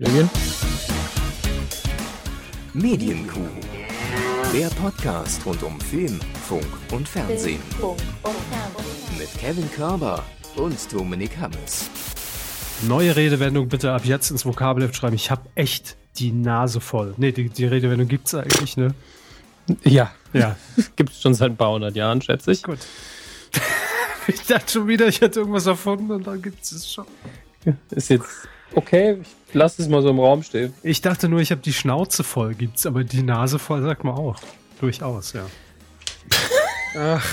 Julian? Medienkuh. Der Podcast rund um Film, Funk und Fernsehen. Mit Kevin Körber und Dominik Hammes. Neue Redewendung bitte ab jetzt ins Vokabelheft schreiben. Ich habe echt die Nase voll. Nee, die, die Redewendung gibt's eigentlich, ne? Ja. Ja. Gibt es schon seit ein paar hundert Jahren, schätze ich. Gut. ich dachte schon wieder, ich hätte irgendwas erfunden und dann gibt's es schon. Ist jetzt okay, ich lasse es mal so im Raum stehen. Ich dachte nur, ich habe die Schnauze voll, gibt's, aber die Nase voll sagt man auch. Durchaus, ja. Ach,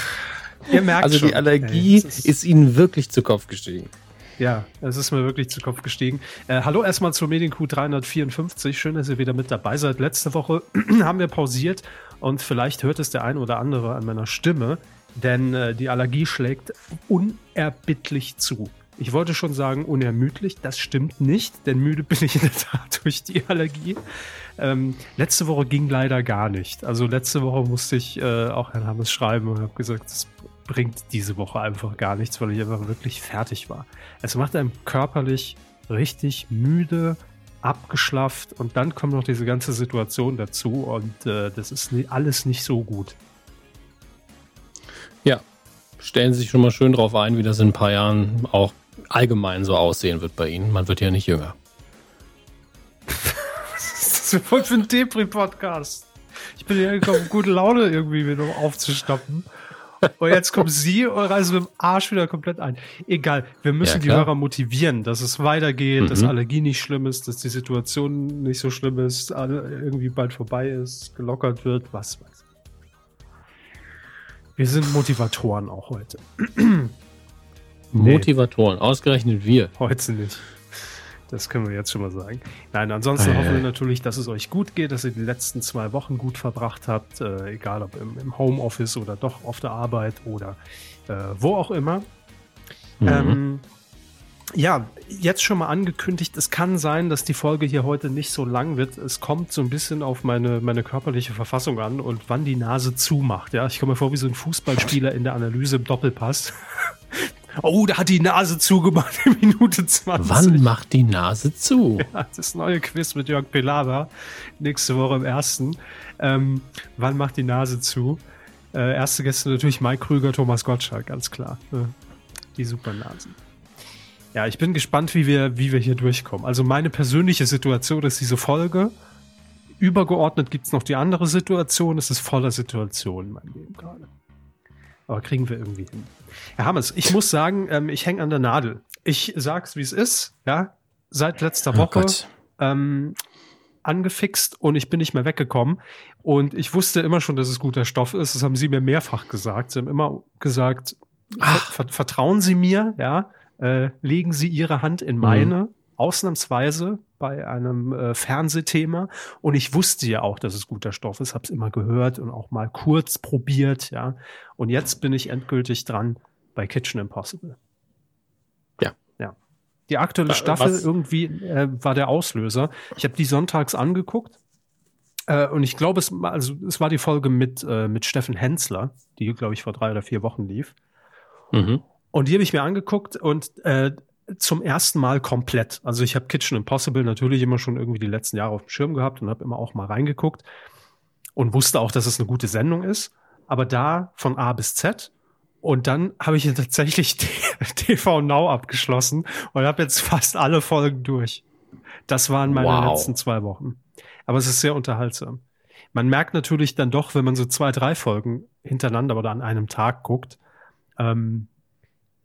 ihr merkt Also schon. die Allergie Ey, es ist, Ihnen wirklich zu Kopf gestiegen. Ja, es ist mir wirklich zu Kopf gestiegen. Äh, hallo erstmal zur Medienkuh 354. Schön, dass ihr wieder mit dabei seid. Letzte Woche haben wir pausiert und vielleicht hört es der ein oder andere an meiner Stimme, denn äh, die Allergie schlägt unerbittlich zu. Ich wollte schon sagen unermüdlich, das stimmt nicht, denn müde bin ich in der Tat durch die Allergie. Ähm, letzte Woche ging leider gar nicht. Also letzte Woche musste ich äh, auch Herrn Hammes schreiben und habe gesagt, das bringt diese Woche einfach gar nichts, weil ich einfach wirklich fertig war. Es macht einem körperlich richtig müde, abgeschlafft und dann kommt noch diese ganze Situation dazu und äh, das ist alles nicht so gut. Ja. Stellen Sie sich schon mal schön drauf ein, wie das in ein paar Jahren auch allgemein so aussehen wird bei Ihnen. Man wird ja nicht jünger. Was ist das für ein Depri-Podcast? Ich bin hier gekommen, gute Laune irgendwie wieder aufzustoppen. Und jetzt kommen Sie und reißen mit dem Arsch wieder komplett ein. Egal, wir müssen Ja, die. Hörer motivieren, dass es weitergeht, Mhm. dass Allergie nicht schlimm ist, dass die Situation nicht so schlimm ist, irgendwie bald vorbei ist, gelockert wird, was weiß ich. Wir sind Motivatoren auch heute. Nee. Motivatoren, ausgerechnet wir. Heute nicht. Das können wir jetzt schon mal sagen. Nein, ansonsten Ei, hoffen wir natürlich, dass es euch gut geht, dass ihr die letzten zwei Wochen gut verbracht habt, äh, egal ob im, im Homeoffice oder doch auf der Arbeit oder äh, wo auch immer. Mhm. Ähm, ja, jetzt schon mal angekündigt, es kann sein, dass die Folge hier heute nicht so lang wird. Es kommt so ein bisschen auf meine, meine körperliche Verfassung an und wann die Nase zumacht. Ja, ich komme mir vor wie so ein Fußballspieler in der Analyse im Doppelpass. oh, da hat die Nase zugemacht in Minute 20. Wann macht die Nase zu? Ja, das neue Quiz mit Jörg Pelava nächste Woche im ersten. Ähm, wann macht die Nase zu? Äh, erste Gäste natürlich Mike Krüger, Thomas Gottschalk, ganz klar. Ne? Die Supernasen. Ja, ich bin gespannt, wie wir, wie wir hier durchkommen. Also meine persönliche Situation ist diese Folge. Übergeordnet gibt's noch die andere Situation. Es ist voller Situationen in meinem Leben gerade. Aber kriegen wir irgendwie hin. Herr Hammes, ich muss sagen, ähm, ich hänge an der Nadel. Ich sag's, wie es ist. Ja, seit letzter Oh Woche Gott. ähm, angefixt und ich bin nicht mehr weggekommen. Und ich wusste immer schon, dass es guter Stoff ist. Das haben sie mir mehrfach gesagt. Sie haben immer gesagt, ver vertrauen Sie mir, ja, äh, legen Sie Ihre Hand in meine, ausnahmsweise bei einem äh, Fernsehthema. Und ich wusste ja auch, dass es guter Stoff ist, habe es immer gehört und auch mal kurz probiert, ja. Und jetzt bin ich endgültig dran bei Kitchen Impossible. Ja. Ja. Die aktuelle Wa- Staffel was- irgendwie äh, war der Auslöser. Ich habe die sonntags angeguckt. Äh, und ich glaube, es, also, es war die Folge mit, äh, mit Steffen Hensler, die, glaube ich, vor drei oder vier Wochen lief. Mhm. Und die habe ich mir angeguckt und äh, zum ersten Mal komplett. Also ich habe Kitchen Impossible natürlich immer schon irgendwie die letzten Jahre auf dem Schirm gehabt und habe immer auch mal reingeguckt und wusste auch, dass es eine gute Sendung ist. Aber da von A bis Z. Und dann habe ich tatsächlich TV Now abgeschlossen und habe jetzt fast alle Folgen durch. Das waren meine Wow. letzten zwei Wochen. Aber es ist sehr unterhaltsam. Man merkt natürlich dann doch, wenn man so zwei, drei Folgen hintereinander oder an einem Tag guckt, ähm,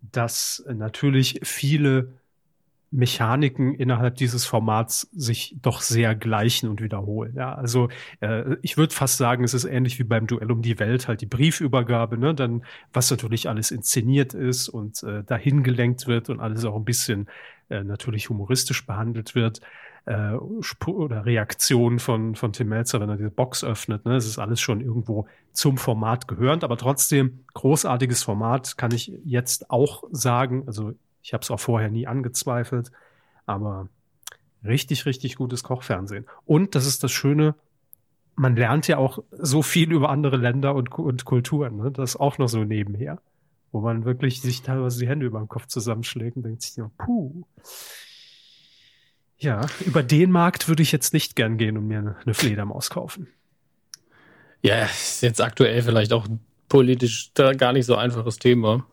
dass natürlich viele Mechaniken innerhalb dieses Formats sich doch sehr gleichen und wiederholen. Ja, also äh, ich würde fast sagen, es ist ähnlich wie beim Duell um die Welt, halt die Briefübergabe, ne, dann was natürlich alles inszeniert ist und äh, dahin gelenkt wird und alles auch ein bisschen äh, natürlich humoristisch behandelt wird äh, oder Reaktion von von Tim Melzer, wenn er diese Box öffnet. Ne, es ist alles schon irgendwo zum Format gehörend, aber trotzdem großartiges Format kann ich jetzt auch sagen. Also ich habe es auch vorher nie angezweifelt, aber richtig, richtig gutes Kochfernsehen. Und das ist das Schöne, man lernt ja auch so viel über andere Länder und, und Kulturen. Ne? Das ist auch noch so nebenher, wo man wirklich sich teilweise die Hände über den Kopf zusammenschlägt und denkt sich, ja, puh. Ja, über den Markt würde ich jetzt nicht gern gehen und mir eine Fledermaus kaufen. Ja, ist jetzt aktuell vielleicht auch politisch gar nicht so einfaches Thema.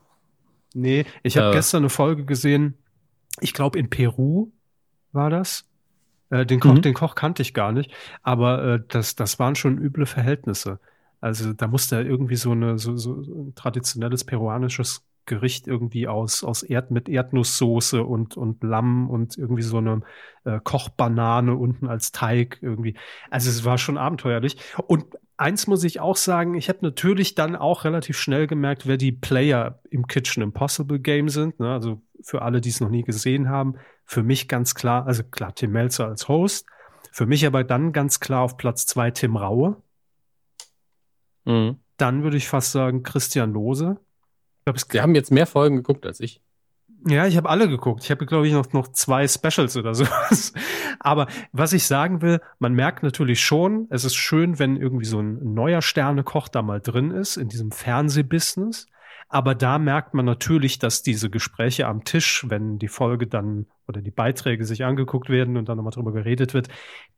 Nee, ich habe äh, gestern eine Folge gesehen, ich glaube in Peru war das. Äh, den, Koch, mhm. den Koch kannte ich gar nicht, aber äh, das, das waren schon üble Verhältnisse. Also da musste er irgendwie so, eine, so, so ein traditionelles peruanisches Gericht irgendwie aus, aus Erd mit Erdnusssoße und, und Lamm und irgendwie so eine äh, Kochbanane unten als Teig irgendwie. Also es war schon abenteuerlich. Und eins muss ich auch sagen, ich habe natürlich dann auch relativ schnell gemerkt, wer die Player im Kitchen Impossible Game sind. Ne? Also für alle, die es noch nie gesehen haben, für mich ganz klar, also klar, Tim Melzer als Host. Für mich aber dann ganz klar auf Platz zwei Tim Raue. Mhm. Dann würde ich fast sagen Christian Lose. Ich glaub, Sie haben jetzt mehr Folgen geguckt als ich. Ja, ich habe alle geguckt. Ich habe, glaube ich, noch, noch zwei Specials oder sowas. Aber was ich sagen will, man merkt natürlich schon, es ist schön, wenn irgendwie so ein neuer Sternekoch da mal drin ist in diesem Fernsehbusiness. Aber da merkt man natürlich, dass diese Gespräche am Tisch, wenn die Folge dann oder die Beiträge sich angeguckt werden und dann nochmal drüber geredet wird,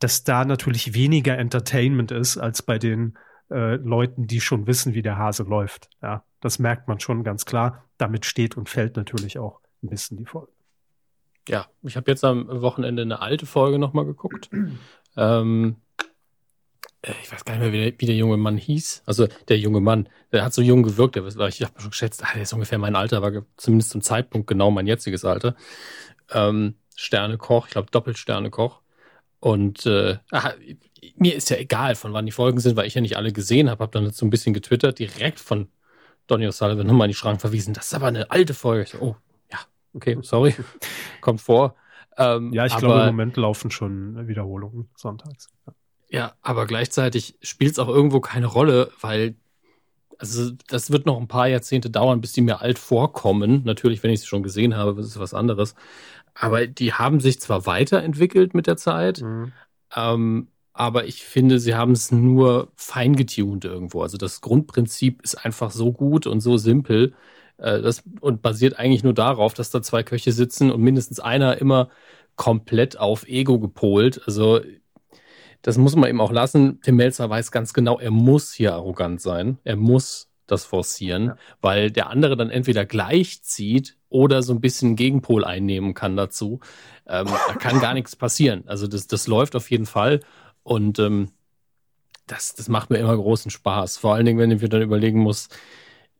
dass da natürlich weniger Entertainment ist als bei den äh, Leuten, die schon wissen, wie der Hase läuft. Ja, das merkt man schon ganz klar. Damit steht und fällt natürlich auch ein bisschen die Folge. Ja, ich habe jetzt am Wochenende eine alte Folge nochmal geguckt. ähm, äh, ich weiß gar nicht mehr, wie der, wie der, junge Mann hieß. Also der junge Mann, der hat so jung gewirkt, der, ich habe schon geschätzt, ah, der ist ungefähr mein Alter, war zumindest zum Zeitpunkt genau mein jetziges Alter. Ähm, Sternekoch, ich glaube Doppelsternekoch. Und äh, ach, mir ist ja egal, von wann die Folgen sind, weil ich ja nicht alle gesehen habe. Habe dann so ein bisschen getwittert, direkt von Donny O'Sullivan nochmal in die Schrank verwiesen. Das ist aber eine alte Folge. So, oh, ja, okay, sorry. Kommt vor. Ähm, ja, ich aber, glaube, im Moment laufen schon Wiederholungen sonntags. Ja. Ja, aber gleichzeitig spielt es auch irgendwo keine Rolle, weil also das wird noch ein paar Jahrzehnte dauern, bis die mir alt vorkommen. Natürlich, wenn ich sie schon gesehen habe, ist was anderes. Aber die haben sich zwar weiterentwickelt mit der Zeit, mhm. ähm, aber ich finde, sie haben es nur feingetuned irgendwo. Also das Grundprinzip ist einfach so gut und so simpel äh, das, und basiert eigentlich nur darauf, dass da zwei Köche sitzen und mindestens einer immer komplett auf Ego gepolt. Also das muss man eben auch lassen. Tim Melzer weiß ganz genau, er muss hier arrogant sein. Er muss das forcieren, ja. weil der andere dann entweder gleich zieht oder so ein bisschen Gegenpol einnehmen kann dazu. Ähm, da kann gar nichts passieren. Also das, das läuft auf jeden Fall und ähm, das, das macht mir immer großen Spaß. Vor allen Dingen, wenn ich mir dann überlegen muss,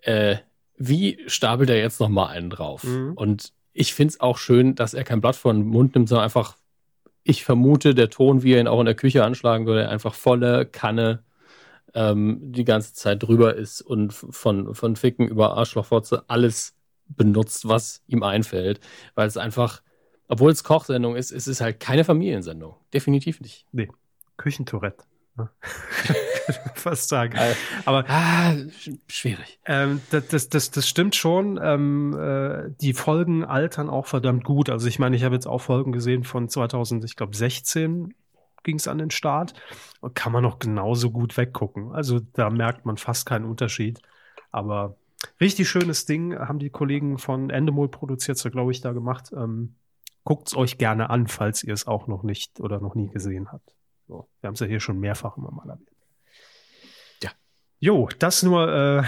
äh, wie stapelt er jetzt noch mal einen drauf? Mhm. Und ich finde es auch schön, dass er kein Blatt vor den Mund nimmt, sondern einfach ich vermute, der Ton, wie er ihn auch in der Küche anschlagen würde, einfach volle Kanne ähm, die ganze Zeit drüber ist und von, von Ficken über Arschlochfotze alles benutzt, was ihm einfällt. Weil es einfach, obwohl es Kochsendung ist, ist es halt keine Familiensendung. Definitiv nicht. Nee. Küchentourette. Ne? fast sagen. Aber ah, schwierig. Ähm, das, das, das, das stimmt schon. Ähm, äh, die Folgen altern auch verdammt gut. Also ich meine, ich habe jetzt auch Folgen gesehen von 2000, ich glaube 16 ging es an den Start. Und kann man noch genauso gut weggucken. Also da merkt man fast keinen Unterschied. Aber richtig schönes Ding haben die Kollegen von Endemol produziert, so glaube ich, da gemacht. Ähm, Guckt es euch gerne an, falls ihr es auch noch nicht oder noch nie gesehen habt. So, wir haben es ja hier schon mehrfach immer mal erwähnt. Ja. Jo, das nur äh,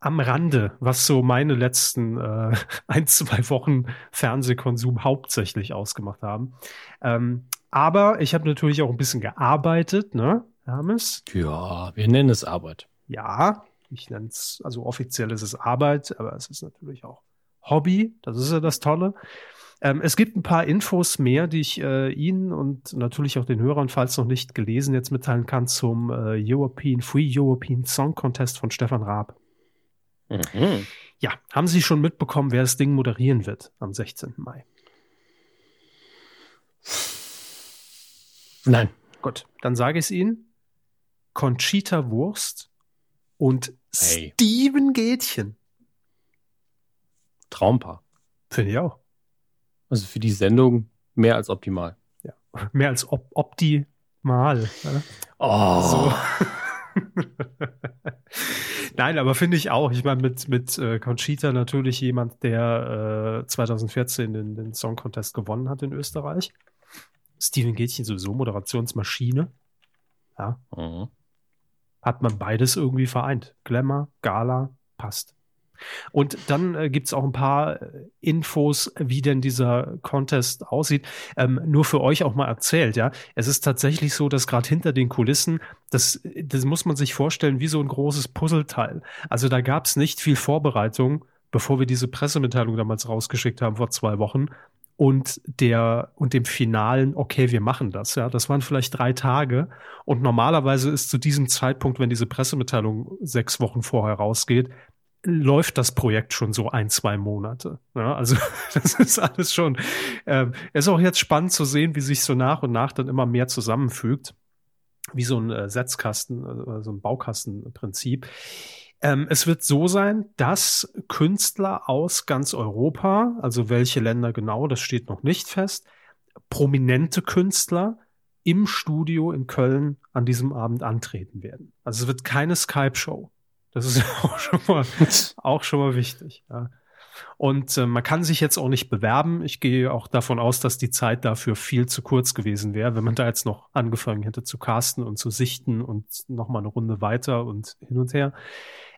am Rande, was so meine letzten äh, ein, zwei Wochen Fernsehkonsum hauptsächlich ausgemacht haben. Ähm, aber ich habe natürlich auch ein bisschen gearbeitet, ne, Hermes? Ja, wir nennen es Arbeit. Ja, ich nenne es, also offiziell ist es Arbeit, aber es ist natürlich auch Hobby. Das ist ja das Tolle. Ähm, es gibt ein paar Infos mehr, die ich äh, Ihnen und natürlich auch den Hörern, falls noch nicht gelesen, jetzt mitteilen kann zum äh, European Free European Song Contest von Stefan Raab. Mhm. Ja, haben Sie schon mitbekommen, wer das Ding moderieren wird am 16. Mai? Nein. Gut, dann sage ich es Ihnen. Conchita Wurst und hey. Steven Gätchen. Traumpaar. Finde ich auch. Also für die Sendung mehr als optimal. Ja, mehr als op optimal. Ne? Oh. So. Nein, aber finde ich auch. Ich meine, mit, mit äh, Conchita natürlich jemand, der äh, 2014 den, den Song Contest gewonnen hat in Österreich. Steven Gätchen sowieso Moderationsmaschine. Ja. Mhm. Hat man beides irgendwie vereint. Glamour, Gala, passt. Und dann äh, gibt es auch ein paar äh, Infos, wie denn dieser Contest aussieht. Ähm, nur für euch auch mal erzählt, ja. Es ist tatsächlich so, dass gerade hinter den Kulissen, das, das muss man sich vorstellen, wie so ein großes Puzzleteil. Also da gab es nicht viel Vorbereitung, bevor wir diese Pressemitteilung damals rausgeschickt haben vor zwei Wochen. Und der und dem finalen, okay, wir machen das, ja, das waren vielleicht drei Tage. Und normalerweise ist zu diesem Zeitpunkt, wenn diese Pressemitteilung sechs Wochen vorher rausgeht, läuft das Projekt schon so ein, zwei Monate. Ja, also das ist alles schon. Äh, ist auch jetzt spannend zu sehen, wie sich so nach und nach dann immer mehr zusammenfügt, wie so ein äh, Setzkasten, äh, so ein Baukastenprinzip. Ähm, es wird so sein, dass Künstler aus ganz Europa, also welche Länder genau, das steht noch nicht fest, prominente Künstler im Studio in Köln an diesem Abend antreten werden. Also es wird keine Skype-Show. Das ist auch schon mal, auch schon mal wichtig. Ja. Und äh, man kann sich jetzt auch nicht bewerben. Ich gehe auch davon aus, dass die Zeit dafür viel zu kurz gewesen wäre, wenn man da jetzt noch angefangen hätte zu casten und zu sichten und noch mal eine Runde weiter und hin und her.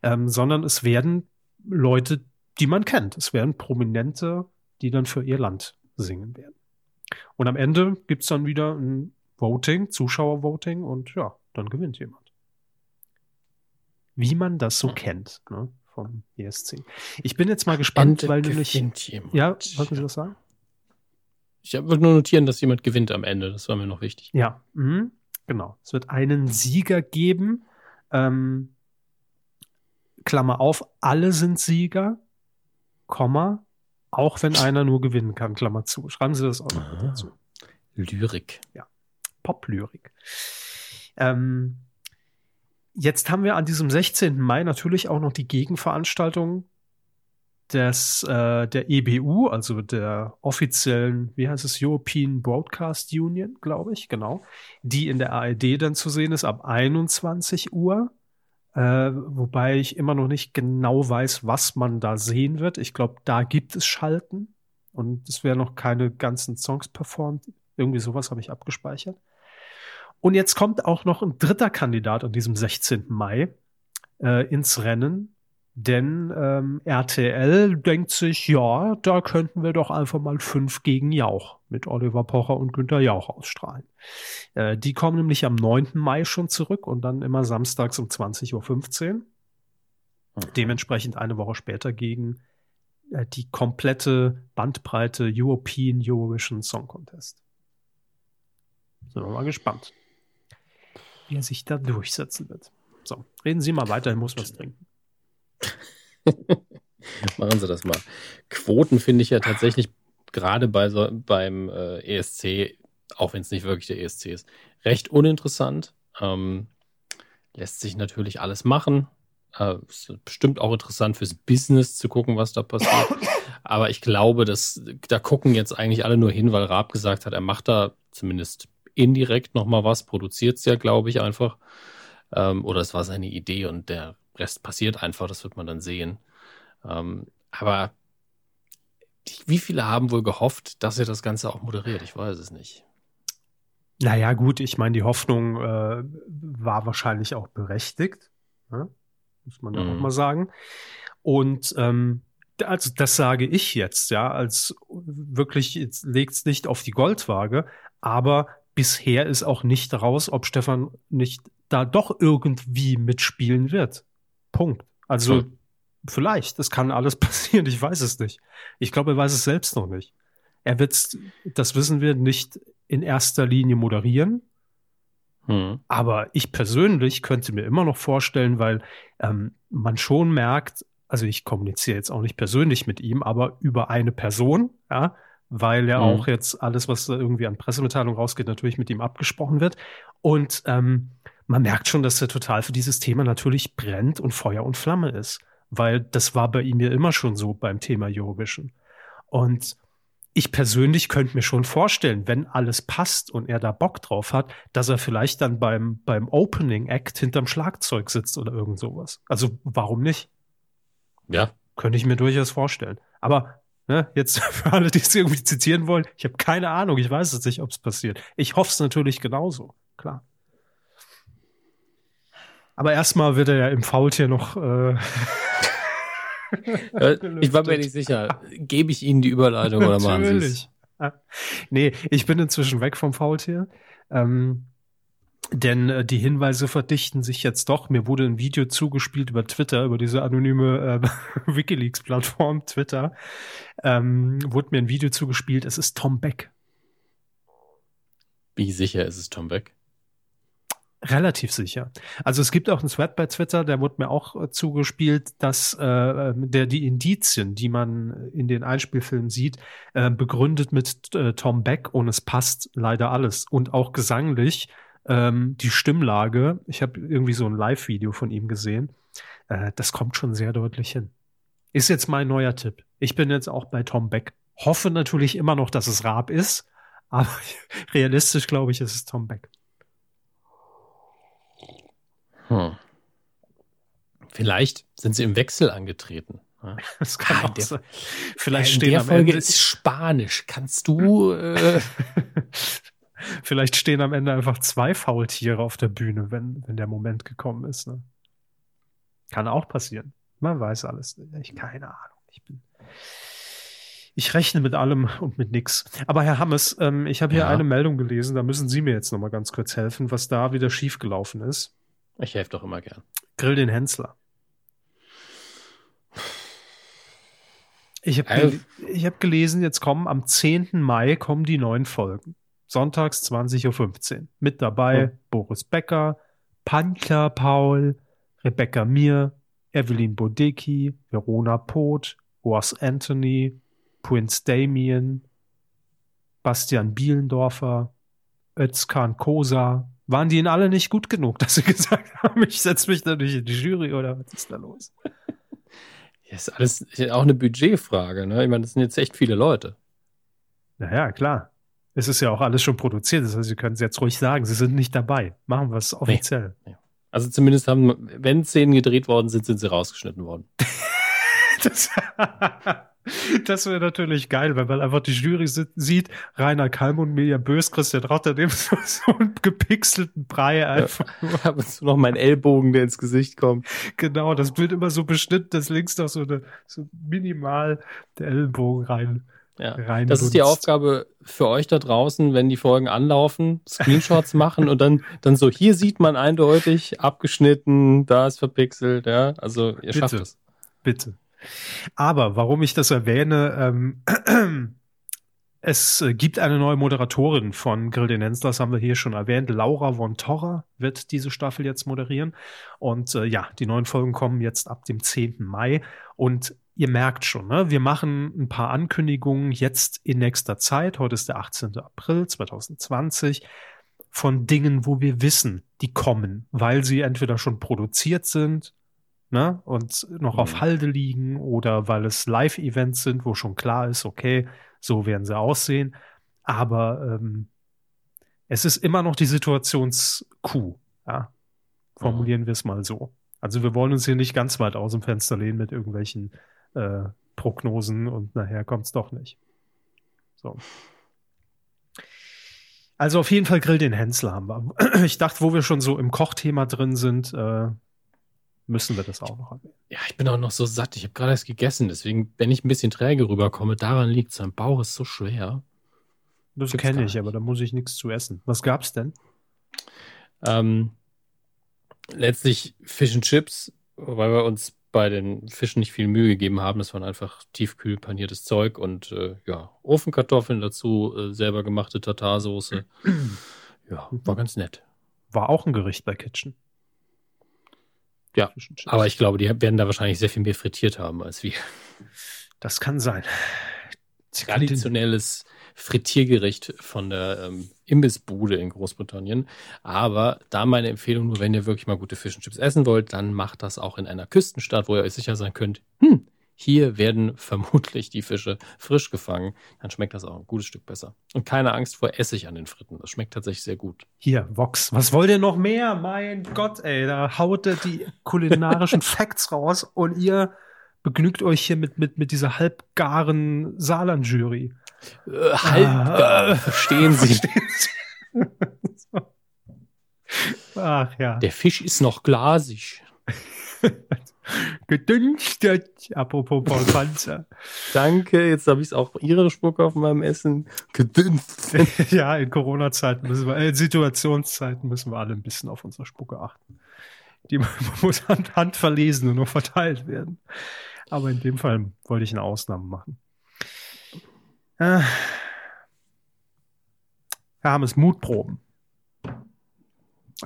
Ähm, sondern es werden Leute, die man kennt. Es werden Prominente, die dann für ihr Land singen werden. Und am Ende gibt's dann wieder ein Voting, Zuschauervoting und ja, dann gewinnt jemand wie man das so kennt ne, vom ESC. Ich bin jetzt mal gespannt, Ende weil nämlich. jemand. Ja, wollten Sie das sagen? Ich wollte nur notieren, dass jemand gewinnt am Ende. Das war mir noch wichtig. Ja, mhm, genau. Es wird einen Sieger geben. Ähm, Klammer auf, alle sind Sieger, Komma, auch wenn einer nur gewinnen kann, Klammer zu. Schreiben Sie das auch noch Aha. dazu. Lyrik. Poplyrik. Ähm, jetzt haben wir an diesem 16. Mai natürlich auch noch die Gegenveranstaltung des, äh, der EBU, also der offiziellen, wie heißt es, European Broadcast Union, glaube ich, genau, die in der ARD dann zu sehen ist ab 21 Uhr. Äh, wobei ich immer noch nicht genau weiß, was man da sehen wird. Ich glaube, da gibt es Schalten und es werden noch keine ganzen Songs performt. Irgendwie sowas habe ich abgespeichert. Und jetzt kommt auch noch ein dritter Kandidat an diesem 16. Mai äh, ins Rennen. Denn ähm, RTL denkt sich, ja, da könnten wir doch einfach mal fünf gegen Jauch mit Oliver Pocher und Günter Jauch ausstrahlen. Äh, die kommen nämlich am 9. Mai schon zurück und dann immer samstags um 20.15 Uhr. Dementsprechend eine Woche später gegen äh, die komplette Bandbreite European Eurovision Song Contest. Sind wir mal gespannt wie er sich da durchsetzen wird. So, reden Sie mal weiter, ich muss was trinken. Machen Sie das mal. Quoten finde ich ja tatsächlich gerade bei so, beim äh, ESC, auch wenn es nicht wirklich der ESC ist, recht uninteressant. Ähm, lässt sich natürlich alles machen. Äh, ist bestimmt auch interessant fürs Business zu gucken, was da passiert. Aber ich glaube, dass da gucken jetzt eigentlich alle nur hin, weil Raab gesagt hat, er macht da zumindest indirekt nochmal was, produziert es ja, glaube ich, einfach. Ähm, oder es war seine Idee und der Rest passiert einfach, das wird man dann sehen. Ähm, aber wie viele haben wohl gehofft, dass er das Ganze auch moderiert? Ich weiß es nicht. Naja, gut, ich meine, die Hoffnung äh, war wahrscheinlich auch berechtigt, ne? muss man ja Mhm. auch mal sagen. Und ähm, also das sage ich jetzt, ja, als wirklich, jetzt legt's nicht auf die Goldwaage, aber bisher ist auch nicht raus, ob Stefan nicht da doch irgendwie mitspielen wird. Punkt. Also Hm. vielleicht, das kann alles passieren, ich weiß es nicht. Ich glaube, er weiß es selbst noch nicht. Er wird, das wissen wir, nicht in erster Linie moderieren, Hm. aber ich persönlich könnte mir immer noch vorstellen, weil ähm, man schon merkt, also ich kommuniziere jetzt auch nicht persönlich mit ihm, aber über eine Person, ja, weil ja Mhm. auch jetzt alles, was da irgendwie an Pressemitteilung rausgeht, natürlich mit ihm abgesprochen wird. Und ähm, man merkt schon, dass er total für dieses Thema natürlich brennt und Feuer und Flamme ist, weil das war bei ihm ja immer schon so beim Thema Eurovision. Und ich persönlich könnte mir schon vorstellen, wenn alles passt und er da Bock drauf hat, dass er vielleicht dann beim, beim Opening Act hinterm Schlagzeug sitzt oder irgend sowas. Also warum nicht? Ja, Könnte ich mir durchaus vorstellen. Aber Ne? Jetzt für alle, die es irgendwie zitieren wollen, ich habe keine Ahnung, ich weiß es nicht, ob es passiert. Ich hoffe es natürlich genauso, klar. Aber erstmal wird er ja im Faultier noch. Äh, ich war mir nicht sicher. Gebe ich Ihnen die Überleitung oder machen Sie es? Nee, ich bin inzwischen weg vom Faultier. Ähm, denn äh, die Hinweise verdichten sich jetzt doch. Mir wurde ein Video zugespielt über Twitter, über diese anonyme äh, Wikileaks-Plattform Twitter. Ähm, wurde mir ein Video zugespielt. Es ist Tom Beck. Wie sicher ist es Tom Beck? Relativ sicher. Also es gibt auch einen Thread bei Twitter, der wurde mir auch äh, zugespielt, dass äh, der die Indizien, die man in den Einspielfilmen sieht, äh, begründet mit äh, Tom Beck und es passt leider alles. Und auch gesanglich ähm, die Stimmlage, ich habe irgendwie so ein Live-Video von ihm gesehen, äh, das kommt schon sehr deutlich hin. Ist jetzt mein neuer Tipp. Ich bin jetzt auch bei Tom Beck. Hoffe natürlich immer noch, dass es Raab ist, aber realistisch glaube ich, ist es Tom Beck. Hm. Vielleicht sind sie im Wechsel angetreten. Das kann ah, auch der, sein. Vielleicht ja, in der Folge Ende ist Spanisch. Kannst du? Äh Vielleicht stehen am Ende einfach zwei Faultiere auf der Bühne, wenn, wenn der Moment gekommen ist. Ne? Kann auch passieren. Man weiß alles. Ich keine Ahnung. Ich bin. Ich rechne mit allem und mit nix. Aber Herr Hammes, ähm, ich habe hier ja. eine Meldung gelesen, da müssen Sie mir jetzt noch mal ganz kurz helfen, was da wieder schiefgelaufen ist. Ich helfe doch immer gern. Grill den Hensler. Ich habe gel hab gelesen, jetzt kommen am 10. Mai kommen die neuen Folgen. Sonntags 20.15 Uhr. Mit dabei oh. Boris Becker, Pantler Paul, Rebecca Mir, Evelyn Bodecki, Verona Poth, Urs Anthony, Prince Damien, Bastian Bielendorfer, Özkan Kosa, waren die ihnen alle nicht gut genug, dass sie gesagt haben, ich setze mich nicht in die Jury oder was ist da los? Ja, ist alles auch eine Budgetfrage, ne? Ich meine, das sind jetzt echt viele Leute. Naja, klar. Es ist ja auch alles schon produziert, das heißt, Sie können es jetzt ruhig sagen, Sie sind nicht dabei. Machen wir es offiziell. Nee. Also zumindest haben, wenn Szenen gedreht worden sind, sind sie rausgeschnitten worden. das Das wäre natürlich geil, wenn man einfach die Jury sieht, Rainer Kalmund, Mirja Bös, Christian Rotter, dem so, so einen gepixelten Brei einfach. Ja, aber so noch mein Ellbogen, der ins Gesicht kommt. Genau, das wird immer so beschnitten, dass links noch so, eine, so minimal der Ellbogen rein. Ja, rein das ist die Aufgabe für euch da draußen, wenn die Folgen anlaufen, Screenshots machen und dann, dann so, hier sieht man eindeutig abgeschnitten, da ist verpixelt, ja. Also ihr Bitte. schafft es. Bitte. Aber warum ich das erwähne, ähm, es gibt eine neue Moderatorin von Grill den Hensler, das haben wir hier schon erwähnt. Laura von Torra wird diese Staffel jetzt moderieren. Und äh, ja, die neuen Folgen kommen jetzt ab dem 10. Mai. Und ihr merkt schon, ne, wir machen ein paar Ankündigungen jetzt in nächster Zeit. Heute ist der 18. April 2020 von Dingen, wo wir wissen, die kommen, weil sie entweder schon produziert sind ne, und noch mhm. auf Halde liegen oder weil es Live-Events sind, wo schon klar ist, okay, so werden sie aussehen. Aber ähm, es ist immer noch die Situationskuh, ja. Formulieren mhm. wir es mal so. Also wir wollen uns hier nicht ganz weit aus dem Fenster lehnen mit irgendwelchen äh, Prognosen und nachher kommt es doch nicht. So. Also auf jeden Fall Grill den Hensler haben wir. Ich dachte, wo wir schon so im Kochthema drin sind, äh, müssen wir das auch noch erwähnen. Ja, ich bin auch noch so satt. Ich habe gerade erst gegessen, deswegen, wenn ich ein bisschen träge rüberkomme, daran liegt es. Mein Bauch ist so schwer. Das kenne ich, aber da muss ich nichts zu essen. Was gab's denn? Ähm, letztlich Fish and Chips, weil wir uns bei den Fischen nicht viel Mühe gegeben haben. Das waren einfach tiefkühl paniertes Zeug und äh, ja, Ofenkartoffeln dazu, äh, selber gemachte Tatarsoße. ja, war ganz nett. War auch ein Gericht bei Kitchen. Ja, aber ich glaube, die werden da wahrscheinlich sehr viel mehr frittiert haben als wir. Das kann sein. Traditionelles Frittiergericht von der ähm, Imbissbude in Großbritannien. Aber da meine Empfehlung nur, wenn ihr wirklich mal gute Fish and Chips essen wollt, dann macht das auch in einer Küstenstadt, wo ihr euch sicher sein könnt, hm, hier werden vermutlich die Fische frisch gefangen. Dann schmeckt das auch ein gutes Stück besser. Und keine Angst vor Essig an den Fritten. Das schmeckt tatsächlich sehr gut. Hier, Vox, was wollt ihr noch mehr? Mein Gott, ey, da haut er die kulinarischen Facts raus und ihr begnügt euch hier mit, mit, mit dieser halbgaren Saarland-Jury. Äh, halbgar, Ah. verstehen Sie. Verstehen Sie? Ach ja. Der Fisch ist noch glasig. Gedünstet. Apropos Paul Panzer. Danke, jetzt habe ich auch Ihre Spucke auf meinem Essen gedünstet. ja, in Corona-Zeiten müssen wir, äh, in Situationszeiten müssen wir alle ein bisschen auf unsere Spucke achten. Die muss hand, handverlesen und nur verteilt werden. Aber in dem Fall wollte ich eine Ausnahme machen. Äh, Herr Hammes, Mutproben.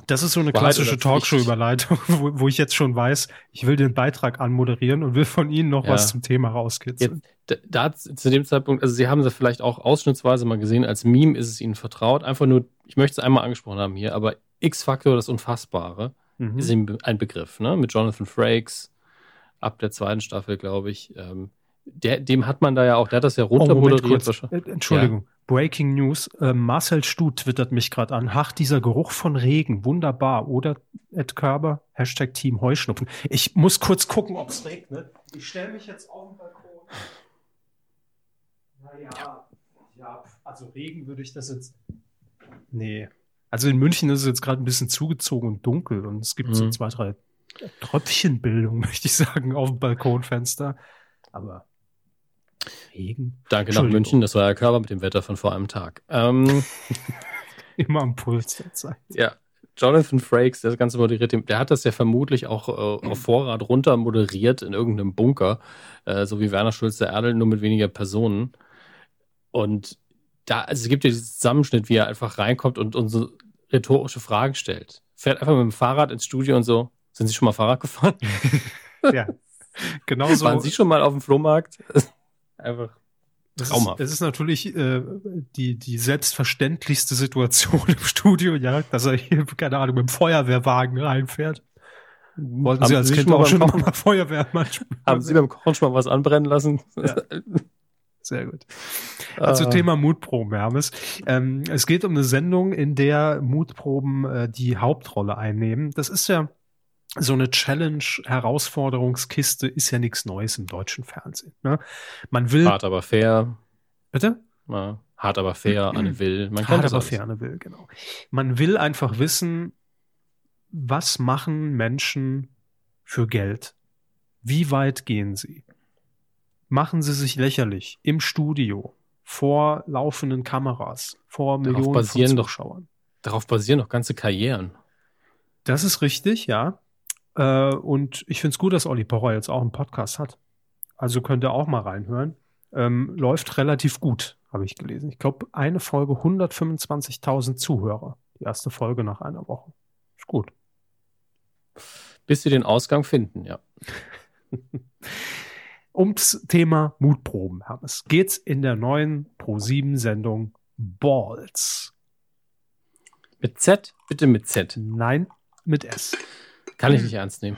Das ist so eine Wahrheit klassische? Talkshow-Überleitung, wo, wo ich jetzt schon weiß, ich will den Beitrag anmoderieren und will von Ihnen noch Ja. was zum Thema rauskitzeln. Da, da zu dem Zeitpunkt, also Sie haben sie vielleicht auch ausschnittsweise mal gesehen, als Meme ist es Ihnen vertraut. Einfach nur, ich möchte es einmal angesprochen haben hier, aber X-Factor, das Unfassbare, Mhm. ist ein Begriff, ne? Mit Jonathan Frakes, ab der zweiten Staffel, glaube ich. Ähm, der, dem hat man da ja auch, der hat das ja Oh, runtermoderiert. Äh, Entschuldigung. Breaking News. Äh, Marcel Stu twittert mich gerade an. Ach, dieser Geruch von Regen. Wunderbar. Oder Ed Körber. Hashtag Team Heuschnupfen. Ich muss kurz gucken, ob es regnet. Ich stelle mich jetzt auf den Balkon. Naja, ja, also Regen würde ich das jetzt. Nee. Also in München ist es jetzt gerade ein bisschen zugezogen und dunkel und es gibt so Mhm. zwei, drei Tröpfchenbildung, möchte ich sagen, auf dem Balkonfenster. Aber Regen. Danke nach. München, das war ja Körper mit dem Wetter von vor einem Tag. Ähm, Immer am Puls der Zeit. ja, Jonathan Frakes, der das Ganze moderiert, der hat das ja vermutlich auch äh, auf Vorrat runter moderiert in irgendeinem Bunker, äh, so wie Werner Schulze Erdel, nur mit weniger Personen. Und da, also es gibt ja diesen Zusammenschnitt, wie er einfach reinkommt und uns so rhetorische Fragen stellt. Fährt einfach mit dem Fahrrad ins Studio und so, sind Sie schon mal Fahrrad gefahren? Ja, genau so. Waren Sie schon mal auf dem Flohmarkt? Einfach Das ist, das ist natürlich äh, die, die selbstverständlichste Situation im Studio, ja, dass er hier, keine Ahnung, mit dem Feuerwehrwagen reinfährt. Wollten Haben Sie als Sie Kind schon mal auch schon beim mal Feuerwehrmann spielen? Haben Sie beim Kochen schon mal was anbrennen lassen? Ja. Sehr gut. Also Ah. Thema Mutproben, Hermes. Ähm, es geht um eine Sendung, in der Mutproben äh, die Hauptrolle einnehmen. Das ist ja so eine Challenge-Herausforderungskiste, ist ja nichts Neues im deutschen Fernsehen. Ne? Man will. Hart aber fair. Bitte? Ja, hart aber fair, Anne Will. Man Hart aber alles. ferne will, genau. Man will einfach wissen, was machen Menschen für Geld? Wie weit gehen sie? Machen sie sich lächerlich im Studio, vor laufenden Kameras, vor Darauf Millionen basieren von doch- Zuschauern? Darauf basieren doch ganze Karrieren. Das ist richtig, ja. Äh, und ich finde es gut, dass Olli Pocher jetzt auch einen Podcast hat. Also könnt ihr auch mal reinhören. Ähm, läuft relativ gut, habe ich gelesen. Ich glaube, eine Folge 125.000 Zuhörer. Die erste Folge nach einer Woche. Ist gut. Bis sie den Ausgang finden, ja. Ums Thema Mutproben, Hermes, geht's in der neuen Pro7-Sendung Balls. Mit Z? Bitte mit Z. Nein, mit S. Kann ich nicht ernst nehmen.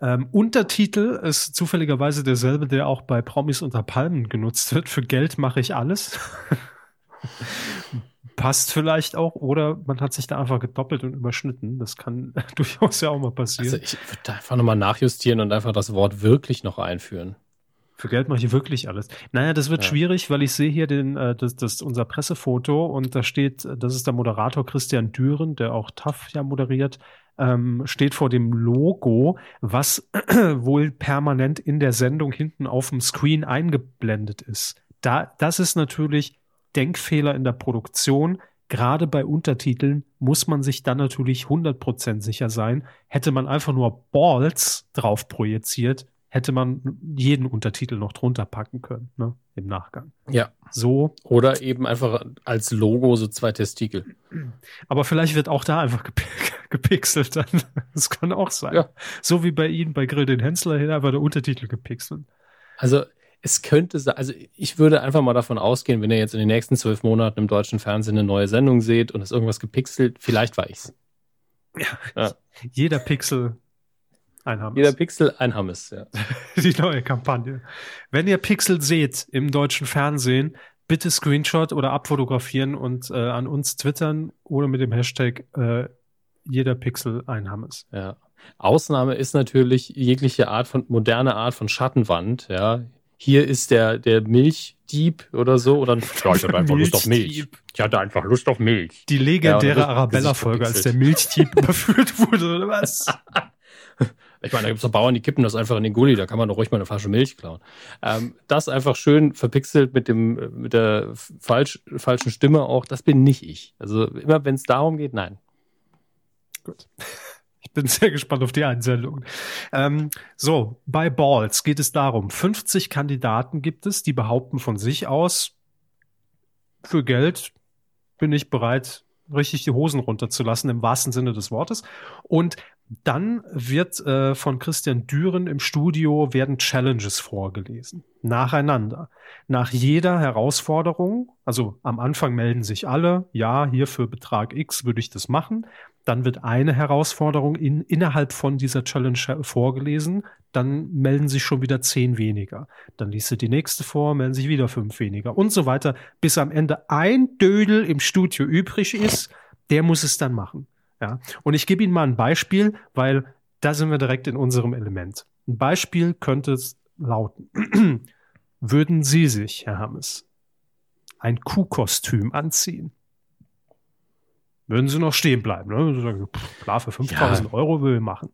Ähm, Untertitel ist zufälligerweise derselbe, der auch bei Promis unter Palmen genutzt wird. Für Geld mache ich alles. Passt vielleicht auch, oder man hat sich da einfach gedoppelt und überschnitten. Das kann durchaus ja auch mal passieren. Also ich würde da einfach nochmal nachjustieren und einfach das Wort wirklich noch einführen. Für Geld mache ich wirklich alles. Naja, das wird Ja. schwierig, weil ich sehe hier den, äh, das, das unser Pressefoto und da steht, das ist der Moderator Christian Düren, der auch TAF ja moderiert, ähm, steht vor dem Logo, was wohl permanent in der Sendung hinten auf dem Screen eingeblendet ist. Da, das ist natürlich Denkfehler in der Produktion. Gerade bei Untertiteln muss man sich dann natürlich 100% sicher sein. Hätte man einfach nur Balls drauf projiziert, hätte man jeden Untertitel noch drunter packen können, ne, im Nachgang. Ja. So, Oder eben einfach als Logo so zwei Testikel. aber vielleicht wird auch da einfach gepi gepixelt dann. Das kann auch sein. Ja. So wie bei Ihnen bei Grill den Hensler hin einfach der Untertitel gepixelt. Also es könnte sein, also ich würde einfach mal davon ausgehen, wenn ihr jetzt in den nächsten zwölf Monaten im deutschen Fernsehen eine neue Sendung seht und es irgendwas gepixelt, vielleicht war ich's. Ja. Jeder Pixel ein Hammes. Jeder Pixel ein Hammes, ja. Die neue Kampagne. Wenn ihr Pixel seht im deutschen Fernsehen, bitte Screenshot oder abfotografieren und äh, an uns twittern oder mit dem Hashtag äh, jeder Pixel ein Hammes. ja. Ausnahme ist natürlich jegliche Art von, moderne Art von Schattenwand, ja. Hier ist der, der Milchdieb oder so, oder, ja, ich hatte einfach Lust auf Milch. Ich hatte einfach Lust auf Milch. Die legendäre ja, Arabella-Folge, als der Milchdieb überführt wurde, oder was? Ich meine, da gibt es doch Bauern, die kippen das einfach in den Gully, da kann man doch ruhig mal eine Flasche Milch klauen. Ähm, das einfach schön verpixelt mit dem, mit der falsch, falschen Stimme auch, das bin nicht ich. Also immer wenn es darum geht, nein. Gut. Ich bin sehr gespannt auf die Einsendung. Ähm, so, bei Balls geht es darum, 50 Kandidaten gibt es, die behaupten von sich aus, für Geld bin ich bereit, richtig die Hosen runterzulassen, im wahrsten Sinne des Wortes. Und dann wird äh, von Christian Düren im Studio werden Challenges vorgelesen. Nacheinander. Nach jeder Herausforderung, also am Anfang melden sich alle, ja, hier für Betrag X würde ich das machen. Dann wird eine Herausforderung in, innerhalb von dieser Challenge vorgelesen. Dann melden sich schon wieder zehn weniger. Dann liest du die nächste vor, melden sich wieder fünf weniger und so weiter, bis am Ende ein Dödel im Studio übrig ist. Der muss es dann machen. Ja. Und ich gebe Ihnen mal ein Beispiel, weil da sind wir direkt in unserem Element. Ein Beispiel könnte es lauten. Würden Sie sich, Herr Hammes, ein Kuhkostüm anziehen? Würden Sie noch stehen bleiben? Ne? Sagen, pff, klar, für 5000 ja. Euro will ich machen.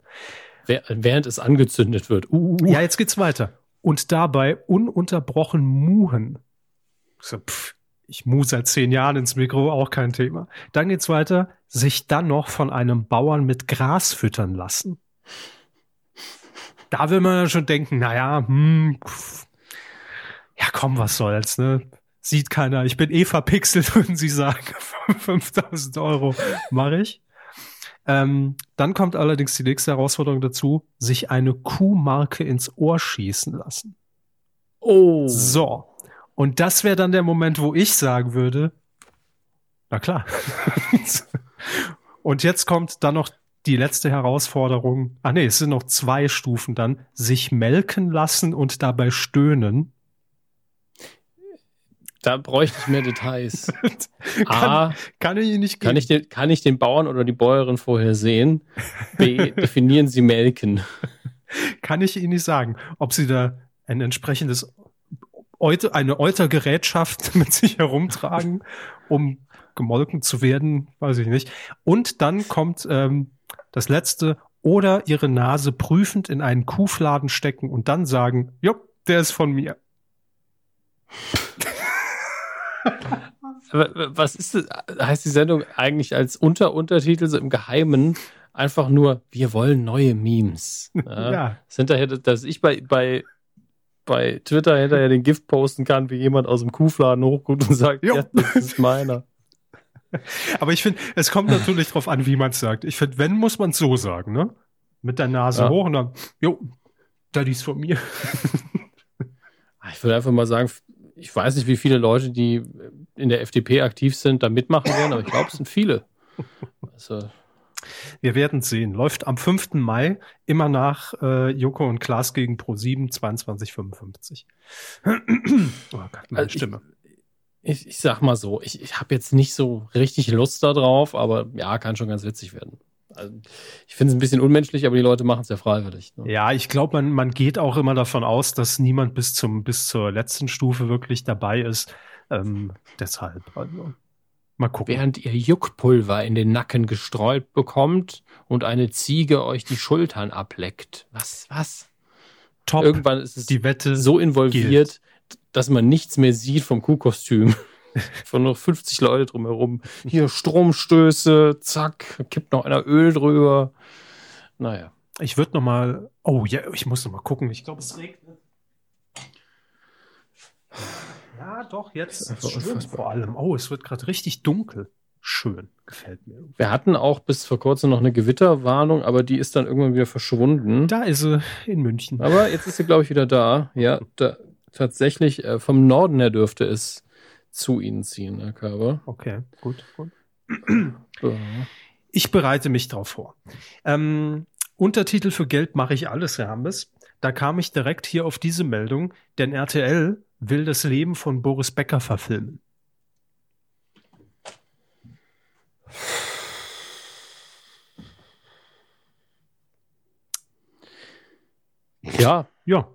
Während es angezündet wird. Uh, uh, uh. Ja, jetzt geht's weiter. Und dabei ununterbrochen muhen. So, pff, ich muss seit zehn Jahren ins Mikro, auch kein Thema. Dann geht's weiter, sich dann noch von einem Bauern mit Gras füttern lassen. Da will man ja schon denken, naja, hm, ja komm, was soll's, ne? Sieht keiner, ich bin eh verpixelt, würden sie sagen, 5000 Euro mache ich. Ähm, dann kommt allerdings die nächste Herausforderung dazu, sich eine Kuhmarke ins Ohr schießen lassen. Oh. So. Und das wäre dann der Moment, wo ich sagen würde, na klar. Und jetzt kommt dann noch die letzte Herausforderung. Ah nee, es sind noch zwei Stufen dann. Sich melken lassen und dabei stöhnen. Da bräuchte ich mehr Details. A, kann, kann ich nicht kann ich, den, kann ich den Bauern oder die Bäuerin vorher sehen? B, definieren Sie melken. Kann ich Ihnen nicht sagen, ob Sie da ein entsprechendes eine Eutergerätschaft mit sich herumtragen, um gemolken zu werden, weiß ich nicht. Und dann kommt ähm, das letzte, oder ihre Nase prüfend in einen Kuhfladen stecken und dann sagen, jo, der ist von mir. Was ist das? Heißt die Sendung eigentlich als Unteruntertitel so im Geheimen einfach nur, wir wollen neue Memes. Ja. ja. Das hinterher, dass ich bei, bei bei Twitter hinterher den Gift posten kann, wie jemand aus dem Kuhfladen hochguckt und sagt, jo. ja, das ist meiner. Aber ich finde, es kommt natürlich drauf an, wie man es sagt. Ich finde, wenn, muss man es so sagen, ne? Mit der Nase ja. hoch und dann, jo, da ist von mir. Ich würde einfach mal sagen, ich weiß nicht, wie viele Leute, die in der FDP aktiv sind, da mitmachen werden, aber ich glaube, es sind viele. Also, wir werden sehen. Läuft am 5. Mai immer nach äh, Joko und Klaas gegen Pro7 2255. oh Gott, meine also Stimme. Ich, ich, ich, sag mal so, ich, ich habe jetzt nicht so richtig Lust darauf, aber ja, kann schon ganz witzig werden. Also, ich finde es ein bisschen unmenschlich, aber die Leute machen es ja freiwillig. Ne? Ja, ich glaube, man, man geht auch immer davon aus, dass niemand bis zum bis zur letzten Stufe wirklich dabei ist. Ähm, deshalb. Also. Mal gucken. Während ihr Juckpulver in den Nacken gestreut bekommt und eine Ziege euch die Schultern ableckt. Was, was? Top. Irgendwann ist es die Wette so involviert, gilt. dass man nichts mehr sieht vom Kuhkostüm. Von noch 50 Leute drumherum. Hier Stromstöße, zack, kippt noch einer Öl drüber. Naja. Ich würde noch mal. Oh ja, ich muss noch mal gucken. Ich glaube, es regnet. Ja, doch, jetzt schön vor allem. Oh, es wird gerade richtig dunkel. Schön, gefällt mir. Wir hatten auch bis vor kurzem noch eine Gewitterwarnung, aber die ist dann irgendwann wieder verschwunden. Da ist sie in München. Aber jetzt ist sie, glaube ich, wieder da. Ja, da, tatsächlich äh, vom Norden her dürfte es zu Ihnen ziehen, Herr Körber. Okay, gut, gut. Ich bereite mich darauf vor. Ähm, Untertitel für Geld mache ich alles, Herr Hambes. Da kam ich direkt hier auf diese Meldung, denn RTL will das Leben von Boris Becker verfilmen. Ja. Ja.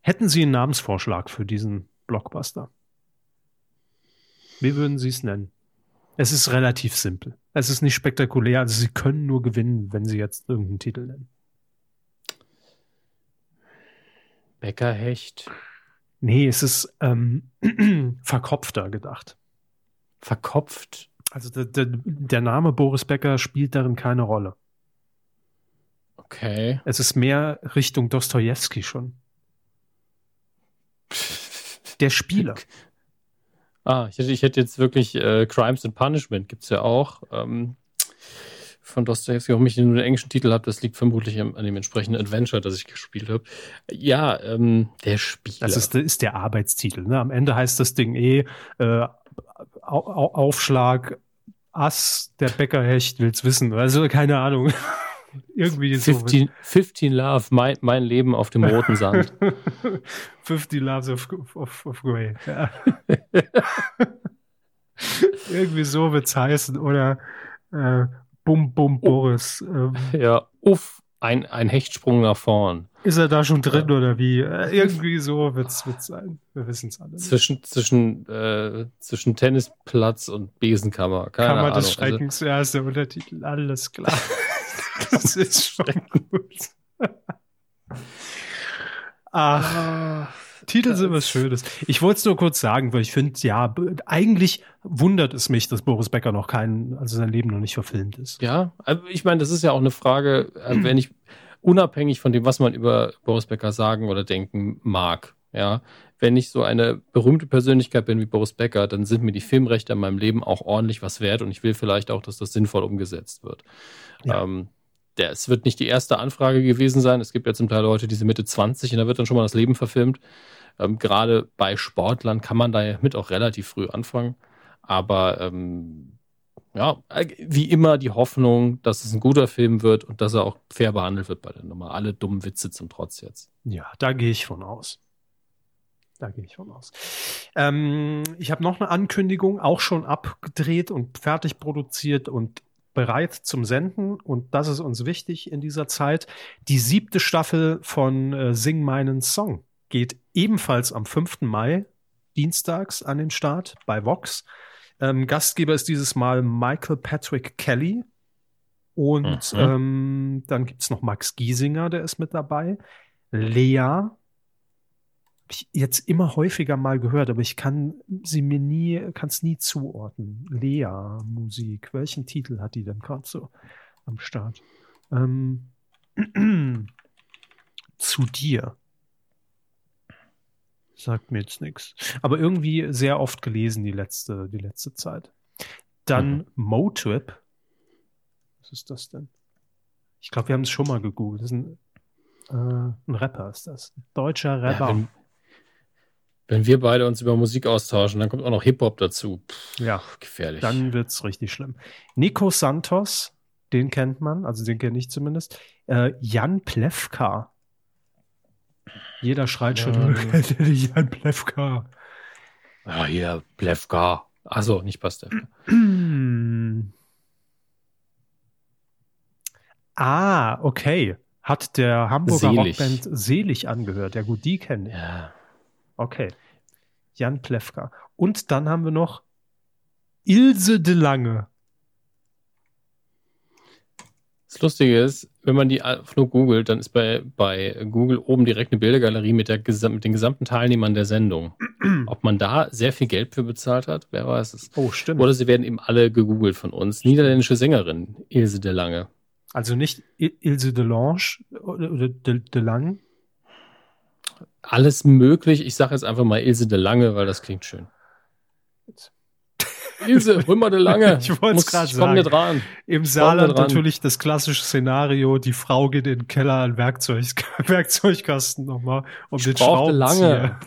Hätten Sie einen Namensvorschlag für diesen Blockbuster? Wie würden Sie es nennen? Es ist relativ simpel. Es ist nicht spektakulär. Also Sie können nur gewinnen, wenn Sie jetzt irgendeinen Titel nennen. Bäckerhecht. Nee, es ist ähm, verkopfter gedacht. Verkopft. Also der, der, der Name Boris Becker spielt darin keine Rolle. Okay. Es ist mehr Richtung Dostoevsky schon. Der Spieler. Ah, ich hätte, ich hätte jetzt wirklich äh, Crimes and Punishment gibt es ja auch. Ähm, von Dostoevsky, warum ich nur den englischen Titel habe, das liegt vermutlich an, dem entsprechenden Adventure, das ich gespielt habe. Ja, ähm, der Spieler. Das ist, ist der Arbeitstitel. Ne? Am Ende heißt das Ding eh äh, Aufschlag, Ass, der Bäckerhecht will's wissen. Also keine Ahnung. Irgendwie 15, so. 15 Love, mein, mein Leben auf dem roten Sand. 50 Loves of, of, of Grey. Ja. Irgendwie so wird's heißen. Oder äh, Bum Bum oh. Boris. Ähm. Ja, uff, ein, ein Hechtsprung nach vorn. Ist er da schon drin ja. oder wie? Äh, irgendwie so wird's, wird's sein. Wir wissen es alle. Zwischen, zwischen, äh, zwischen Tennisplatz und Besenkammer. Keine Kammer Ahnung. des also Schreckens, also, ja, ist der Untertitel. Alles klar. das ist schon gut. Ach. Titel sind was Schönes. Ich wollte es nur kurz sagen, weil ich finde, ja, eigentlich wundert es mich, dass Boris Becker noch kein, also sein Leben noch nicht verfilmt ist. Ja, also ich meine, das ist ja auch eine Frage, äh, wenn ich unabhängig von dem, was man über Boris Becker sagen oder denken mag, ja, wenn ich so eine berühmte Persönlichkeit bin wie Boris Becker, dann sind mir die Filmrechte in meinem Leben auch ordentlich was wert und ich will vielleicht auch, dass das sinnvoll umgesetzt wird. Ja. Ähm, der, es wird nicht die erste Anfrage gewesen sein. Es gibt ja zum Teil Leute, die sind Mitte 20 und da wird dann schon mal das Leben verfilmt. Ähm, Gerade bei Sportlern kann man da ja mit auch relativ früh anfangen. Aber ähm, ja, äh, wie immer die Hoffnung, dass es ein guter Film wird und dass er auch fair behandelt wird bei der Nummer. Alle dummen Witze zum Trotz jetzt. Ja, da gehe ich von aus. Da gehe ich von aus. Ähm, ich habe noch eine Ankündigung, auch schon abgedreht und fertig produziert und bereit zum Senden und das ist uns wichtig in dieser Zeit. Die siebte Staffel von äh, Sing meinen Song geht ebenfalls am 5. Mai, dienstags, an den Start bei Vox. Ähm, Gastgeber ist dieses Mal Michael Patrick Kelly. Und mhm. ähm, dann gibt's noch Max Giesinger, der ist mit dabei. Lea, ich jetzt immer häufiger mal gehört, aber ich kann sie mir nie, kann es nie zuordnen. Lea Musik. Welchen Titel hat die denn gerade so am Start? Ähm, zu dir. Sagt mir jetzt nichts. Aber irgendwie sehr oft gelesen die letzte, die letzte Zeit. Dann mhm. Motrip. Was ist das denn? Ich glaube, wir haben es schon mal gegoogelt. Das ist ein, äh, ein Rapper, ist das. Ein deutscher Rapper. Ja, wenn wir beide uns über Musik austauschen, dann kommt auch noch Hip-Hop dazu. Pff, ja, gefährlich. Dann wird es richtig schlimm. Nico Santos, den kennt man, also den kenne ich zumindest. Äh, Jan Plewka. Jeder schreit ja, schon, Jan Plewka. Ja, hier, Plewka. Achso, nicht passt. ah, okay. Hat der Hamburger Selig. Rockband Selig angehört. Ja gut, die kenne ich. Ja. Okay. Jan Plewka. Und dann haben wir noch Ilse de Lange. Das Lustige ist, wenn man die nur googelt, dann ist bei, bei Google oben direkt eine Bildergalerie mit, der, mit den gesamten Teilnehmern der Sendung. Ob man da sehr viel Geld für bezahlt hat, wer weiß es. Oh, stimmt. Oder sie werden eben alle gegoogelt von uns. Niederländische Sängerin, Ilse de Lange. Also nicht Ilse de Lange oder de, de Lange, alles möglich. Ich sage jetzt einfach mal Ilse de Lange, weil das klingt schön. Ilse, Römer de Lange. ich wollte es gerade sagen. Nicht ran. Im Saarland natürlich das klassische Szenario, die Frau geht in den Keller an Werkzeug, Werkzeugkasten nochmal um ich den Schraubenzieher. Lange.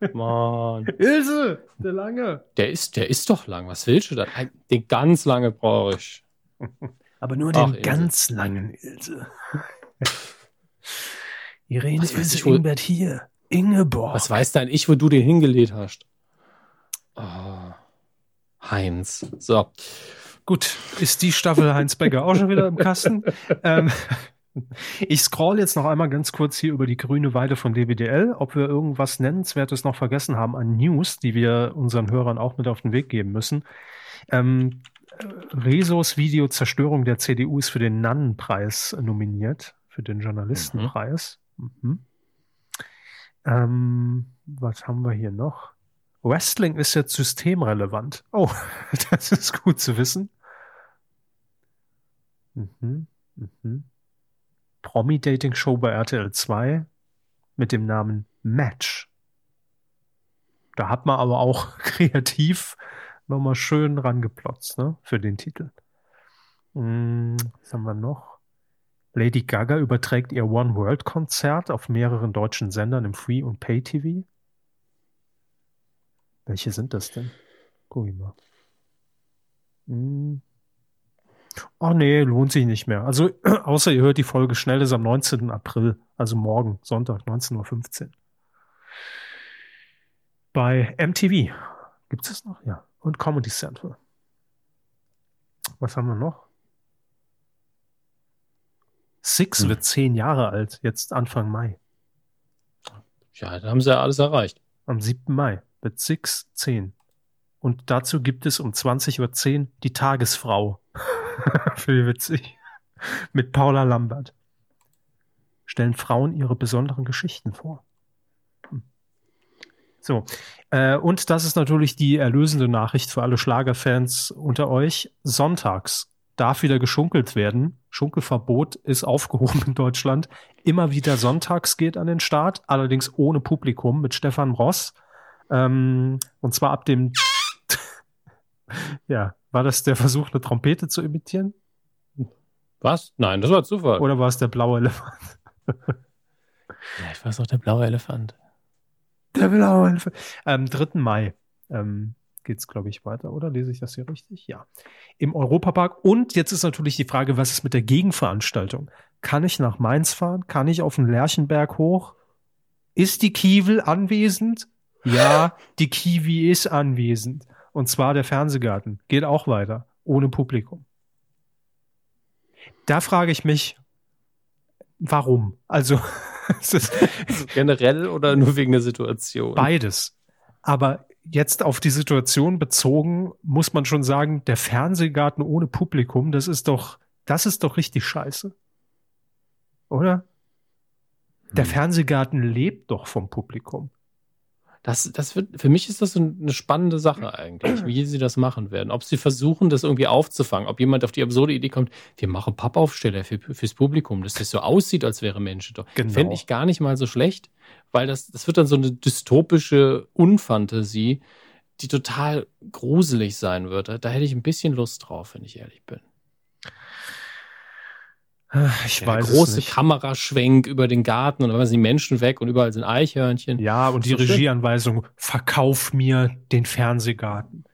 Mann. Ilse, der Lange. Der ist, der ist doch lang. Was willst du da? Den ganz lange brauche ich. Aber nur den Ach, ganz langen Ilse. Irene was ist Ingbert hier. Ingeborg. Was weiß denn ich, wo du den hingelegt hast? Oh, Heinz. So. Gut, ist die Staffel Heinz Becker auch schon wieder im Kasten? ähm, Ich scroll jetzt noch einmal ganz kurz hier über die grüne Weide von DWDL, ob wir irgendwas Nennenswertes noch vergessen haben an News, die wir unseren Hörern auch mit auf den Weg geben müssen. Ähm, Resos Video Zerstörung der CDU ist für den Nannenpreis nominiert, für den Journalistenpreis. Mhm. Mhm. Ähm, was haben wir hier noch? Wrestling ist jetzt systemrelevant. Oh, das ist gut zu wissen. Mhm. Mhm. Promi-Dating-Show bei RTL 2 mit dem Namen Match. Da hat man aber auch kreativ nochmal schön rangeplotzt, ne, für den Titel. Hm, was haben wir noch? Lady Gaga überträgt ihr One World Konzert auf mehreren deutschen Sendern im Free- und Pay-TV. Welche sind das denn? Guck ich mal. Hm. Oh nee, lohnt sich nicht mehr. Also, außer ihr hört die Folge schnell, ist am 19. April, also morgen, Sonntag, 19.15 Uhr. Bei MTV. Gibt es das noch? Ja. Und Comedy Central. Was haben wir noch? Six hm. wird zehn Jahre alt, jetzt Anfang Mai. Ja, da haben sie ja alles erreicht. Am 7. Mai wird Six zehn. Und dazu gibt es um 20.10 Uhr die Tagesfrau. Für witzig. Mit Paula Lambert. Stellen Frauen ihre besonderen Geschichten vor. Hm. So. Äh, und das ist natürlich die erlösende Nachricht für alle Schlagerfans unter euch. Sonntags darf wieder geschunkelt werden. Schunkelverbot ist aufgehoben in Deutschland. Immer wieder sonntags geht an den Start, allerdings ohne Publikum mit Stefan Ross. Ähm, und zwar ab dem ja, war das der Versuch, eine Trompete zu imitieren? Was? Nein, das war Zufall. Oder war es der blaue Elefant? ja, ich weiß auch, der blaue Elefant. Der blaue Elefant. Am 3. Mai ähm, geht es, glaube ich, weiter, oder? Lese ich das hier richtig? Ja. Im Europapark. Und jetzt ist natürlich die Frage, was ist mit der Gegenveranstaltung? Kann ich nach Mainz fahren? Kann ich auf den Lerchenberg hoch? Ist die Kiewel anwesend? Ja, die Kiwi ist anwesend. Und zwar der Fernsehgarten. Geht auch weiter. Ohne Publikum. Da frage ich mich, warum? Also, also generell oder nur wegen der Situation? Beides. Aber jetzt auf die Situation bezogen, muss man schon sagen, der Fernsehgarten ohne Publikum, das ist doch, das ist doch richtig scheiße. Oder? Der hm. Fernsehgarten lebt doch vom Publikum. Das, das wird, für mich ist das eine spannende Sache eigentlich, wie sie das machen werden. Ob sie versuchen, das irgendwie aufzufangen, ob jemand auf die absurde Idee kommt, wir machen Pappaufsteller für, fürs Publikum, dass das so aussieht, als wäre Menschen doch. Genau. Fände ich gar nicht mal so schlecht, weil das, das wird dann so eine dystopische Unfantasie, die total gruselig sein würde. Da hätte ich ein bisschen Lust drauf, wenn ich ehrlich bin. Ich weiß große Kameraschwenk über den Garten und dann sind die Menschen weg und überall sind Eichhörnchen. Ja, und die so Regieanweisung, verkauf mir den Fernsehgarten.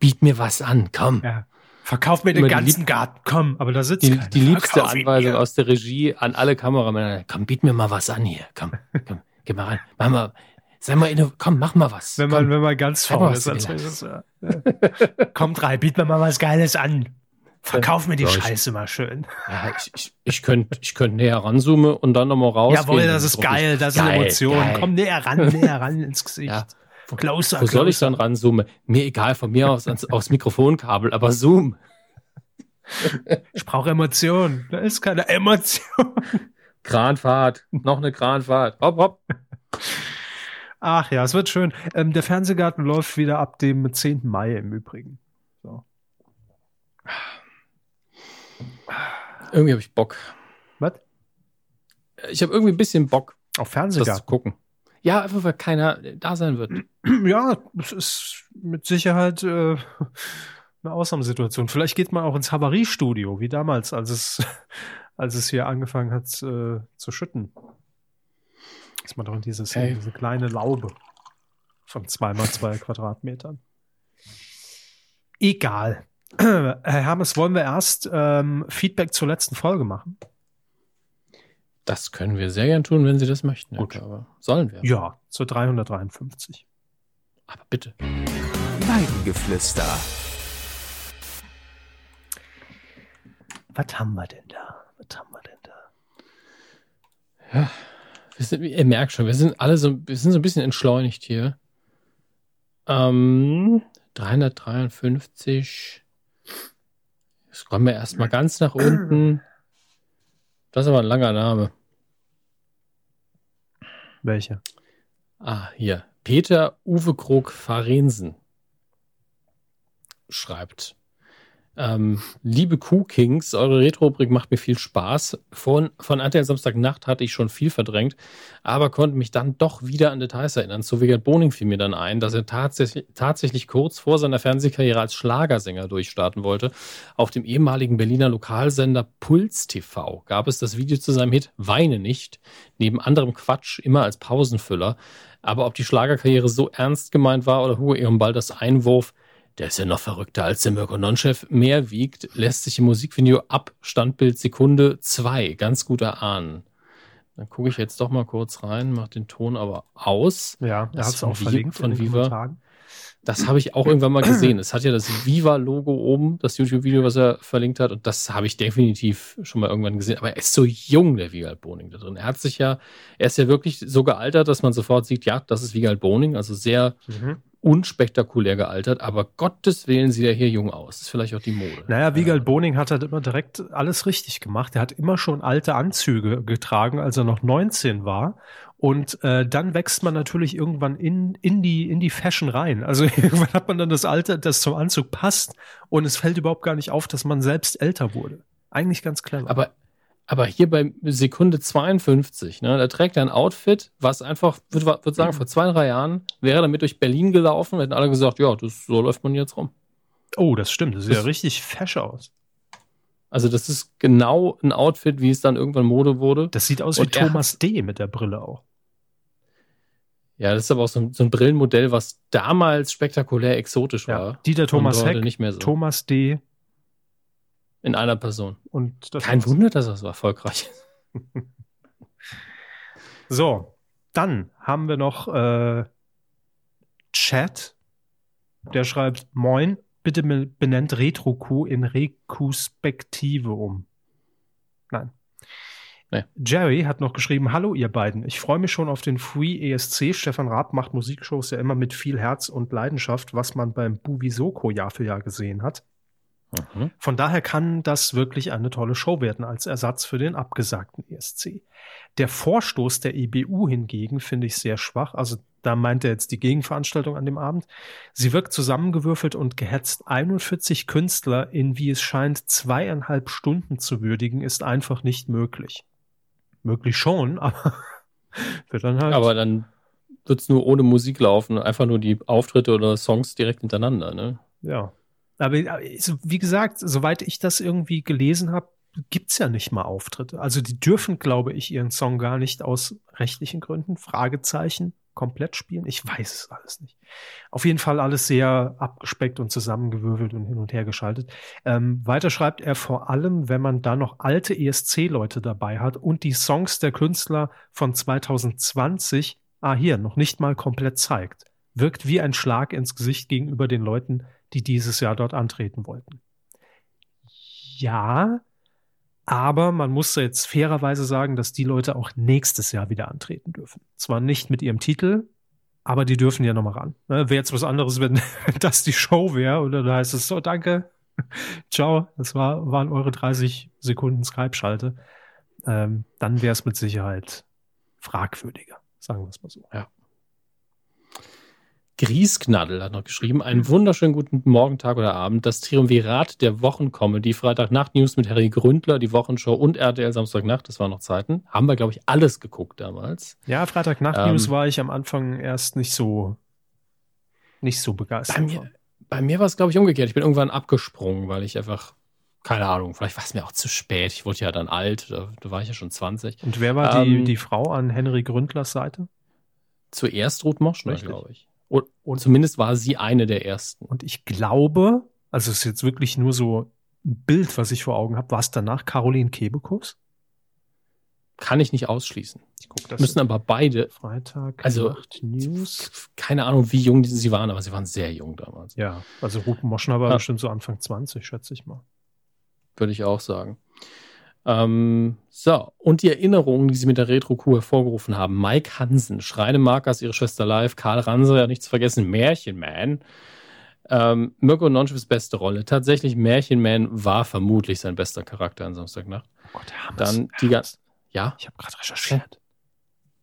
Biet mir was an, komm. Ja. Verkauf mir den ganzen Garten, komm. Aber da sitzt die, die liebste Anweisung aus der Regie an alle Kameramänner. Komm, biet mir mal was an hier. Komm, komm, geh mal rein. Mach mal, sei mal, inno, komm, mach mal was. Wenn man, wenn man ganz faul ist, ist ja. Kommt rein, biet mir mal was Geiles an. Verkauf mir die ja, Scheiße mal schön. Ja, ich, ich, ich könnte ich könnt näher ranzoomen und dann nochmal raus. Jawohl, das ist geil, das ist geil, Emotion. Geil. Komm näher ran, näher ran ins Gesicht. Ja. Closer, Wo closer. soll ich dann ranzoomen? Mir egal, von mir aus ans, aufs Mikrofonkabel, aber zoom. Ich brauche Emotion. Da ist keine Emotion. Kranfahrt, noch eine Kranfahrt. Hopp, hopp. Ach ja, es wird schön. Ähm, der Fernsehgarten läuft wieder ab dem 10. Mai im Übrigen. So. Irgendwie habe ich Bock. Was? Ich habe irgendwie ein bisschen Bock. Auf Fernsehgarten? zu gucken. Ja, einfach weil keiner da sein wird. Ja, es ist mit Sicherheit äh, eine Ausnahmesituation. Vielleicht geht man auch ins Havariestudio, wie damals, als es, als es hier angefangen hat äh, zu schütten. Ist man doch in dieses, hey. diese kleine Laube von zweimal zwei Quadratmetern. Egal. Herr Hermes, wollen wir erst ähm, Feedback zur letzten Folge machen? Das können wir sehr gern tun, wenn Sie das möchten. Gut. Aber sollen wir? Ja, zur 353. Aber bitte. Weidengeflüster. Was haben wir denn da? Was haben wir denn da? Ja, sind, ihr merkt schon, wir sind alle so, wir sind so ein bisschen entschleunigt hier. Ähm, 353. Scrollen wir erstmal ganz nach unten. Das ist aber ein langer Name. Welcher? Ah, hier. Peter Uwe Krog Farensen schreibt. Ähm, liebe Q-Kings, eure Retro-Rubrik macht mir viel Spaß. Von, von RTL Samstagnacht hatte ich schon viel verdrängt, aber konnte mich dann doch wieder an Details erinnern. Zu Wegert Boning fiel mir dann ein, dass er tatsächlich, tatsächlich kurz vor seiner Fernsehkarriere als Schlagersänger durchstarten wollte. Auf dem ehemaligen Berliner Lokalsender Puls TV gab es das Video zu seinem Hit Weine nicht, neben anderem Quatsch immer als Pausenfüller. Aber ob die Schlagerkarriere so ernst gemeint war oder Hugo Ehrenball das Einwurf, der ist ja noch verrückter als der Mirko Nonchef, mehr wiegt, lässt sich im Musikvideo ab Standbild Sekunde 2 ganz gut erahnen. Dann gucke ich jetzt doch mal kurz rein, mache den Ton aber aus. Ja, er hat es auch verlinkt von Viva. Das habe ich auch irgendwann mal gesehen. Es hat ja das Viva-Logo oben, das YouTube-Video, was er verlinkt hat. Und das habe ich definitiv schon mal irgendwann gesehen. Aber er ist so jung, der Wiegald Boning da drin. Er hat sich ja, er ist ja wirklich so gealtert, dass man sofort sieht, ja, das ist Wiegald Boning. Also sehr mhm unspektakulär gealtert, aber Gottes Willen sieht er hier jung aus. Das ist vielleicht auch die Mode. Naja, Wiegald Boning hat halt immer direkt alles richtig gemacht. Er hat immer schon alte Anzüge getragen, als er noch 19 war. Und äh, dann wächst man natürlich irgendwann in, in, die, in die Fashion rein. Also irgendwann hat man dann das Alter, das zum Anzug passt und es fällt überhaupt gar nicht auf, dass man selbst älter wurde. Eigentlich ganz clever. Aber aber hier bei Sekunde 52, ne, da trägt er ein Outfit, was einfach, würde würd sagen, vor zwei, drei Jahren wäre er damit durch Berlin gelaufen, hätten alle gesagt, ja, das, so läuft man jetzt rum. Oh, das stimmt. Das sieht das, ja richtig fesch aus. Also, das ist genau ein Outfit, wie es dann irgendwann Mode wurde. Das sieht aus Und wie Thomas D. mit der Brille auch. Ja, das ist aber auch so ein, so ein Brillenmodell, was damals spektakulär exotisch war. Ja, Dieter Thomas Heck, nicht mehr so. Thomas D. In einer Person. Und Kein Wunder, dass er so erfolgreich ist. so, dann haben wir noch äh, Chat. Der schreibt: Moin, bitte benennt RetroQ in Rekuspektive um. Nein. Nee. Jerry hat noch geschrieben: Hallo, ihr beiden. Ich freue mich schon auf den Free ESC. Stefan Raab macht Musikshows ja immer mit viel Herz und Leidenschaft, was man beim Bubi Soko Jahr für Jahr gesehen hat. Mhm. Von daher kann das wirklich eine tolle Show werden als Ersatz für den abgesagten ESC. Der Vorstoß der EBU hingegen finde ich sehr schwach. Also da meint er jetzt die Gegenveranstaltung an dem Abend. Sie wirkt zusammengewürfelt und gehetzt. 41 Künstler in, wie es scheint, zweieinhalb Stunden zu würdigen, ist einfach nicht möglich. Möglich schon, aber wird dann halt. Aber dann wird es nur ohne Musik laufen, einfach nur die Auftritte oder Songs direkt hintereinander, ne? Ja. Aber wie gesagt, soweit ich das irgendwie gelesen habe, gibt's ja nicht mal Auftritte. Also die dürfen, glaube ich, ihren Song gar nicht aus rechtlichen Gründen, Fragezeichen, komplett spielen. Ich weiß es alles nicht. Auf jeden Fall alles sehr abgespeckt und zusammengewürfelt und hin und her geschaltet. Ähm, weiter schreibt er vor allem, wenn man da noch alte ESC-Leute dabei hat und die Songs der Künstler von 2020, ah hier, noch nicht mal komplett zeigt. Wirkt wie ein Schlag ins Gesicht gegenüber den Leuten, die dieses Jahr dort antreten wollten. Ja, aber man muss jetzt fairerweise sagen, dass die Leute auch nächstes Jahr wieder antreten dürfen. Zwar nicht mit ihrem Titel, aber die dürfen ja nochmal ran. Ne, wäre jetzt was anderes, wenn das die Show wäre oder da heißt es so, danke, ciao, das war, waren eure 30 Sekunden Skype-Schalte. Ähm, dann wäre es mit Sicherheit fragwürdiger, sagen wir es mal so. Ja. Griesknaddel hat noch geschrieben, einen wunderschönen guten Morgen, Tag oder Abend. Das Triumvirat der Wochencomedy, Freitagnacht-News mit Harry Gründler, die Wochenshow und RTL Samstagnacht, das waren noch Zeiten. Haben wir, glaube ich, alles geguckt damals. Ja, Freitagnacht-News ähm, war ich am Anfang erst nicht so, nicht so begeistert. Bei mir, bei mir war es, glaube ich, umgekehrt. Ich bin irgendwann abgesprungen, weil ich einfach, keine Ahnung, vielleicht war es mir auch zu spät. Ich wurde ja dann alt, da, da war ich ja schon 20. Und wer war ähm, die, die Frau an Henry Gründlers Seite? Zuerst Ruth Moschner, glaube ich. Und, und zumindest war sie eine der ersten. Und ich glaube, also es ist jetzt wirklich nur so ein Bild, was ich vor Augen habe, war es danach Caroline Kebekus? Kann ich nicht ausschließen. Ich guck das Müssen aber beide. Freitag, also News. Keine Ahnung, wie jung sie waren, aber sie waren sehr jung damals. Ja, also Ruth Moschner war ja. bestimmt so Anfang 20, schätze ich mal. würde ich auch sagen. Ähm, so, und die Erinnerungen, die sie mit der Retro-Kuh hervorgerufen haben. Mike Hansen, Schreinemarkers, ihre Schwester live, Karl Ranser, ja nicht zu vergessen, Märchenman. Ähm, Mirko Nonchevs beste Rolle. Tatsächlich, Märchenman war vermutlich sein bester Charakter an Samstagnacht. Oh Gott, Hermes, Dann die ganze. Ja? Ich habe gerade recherchiert.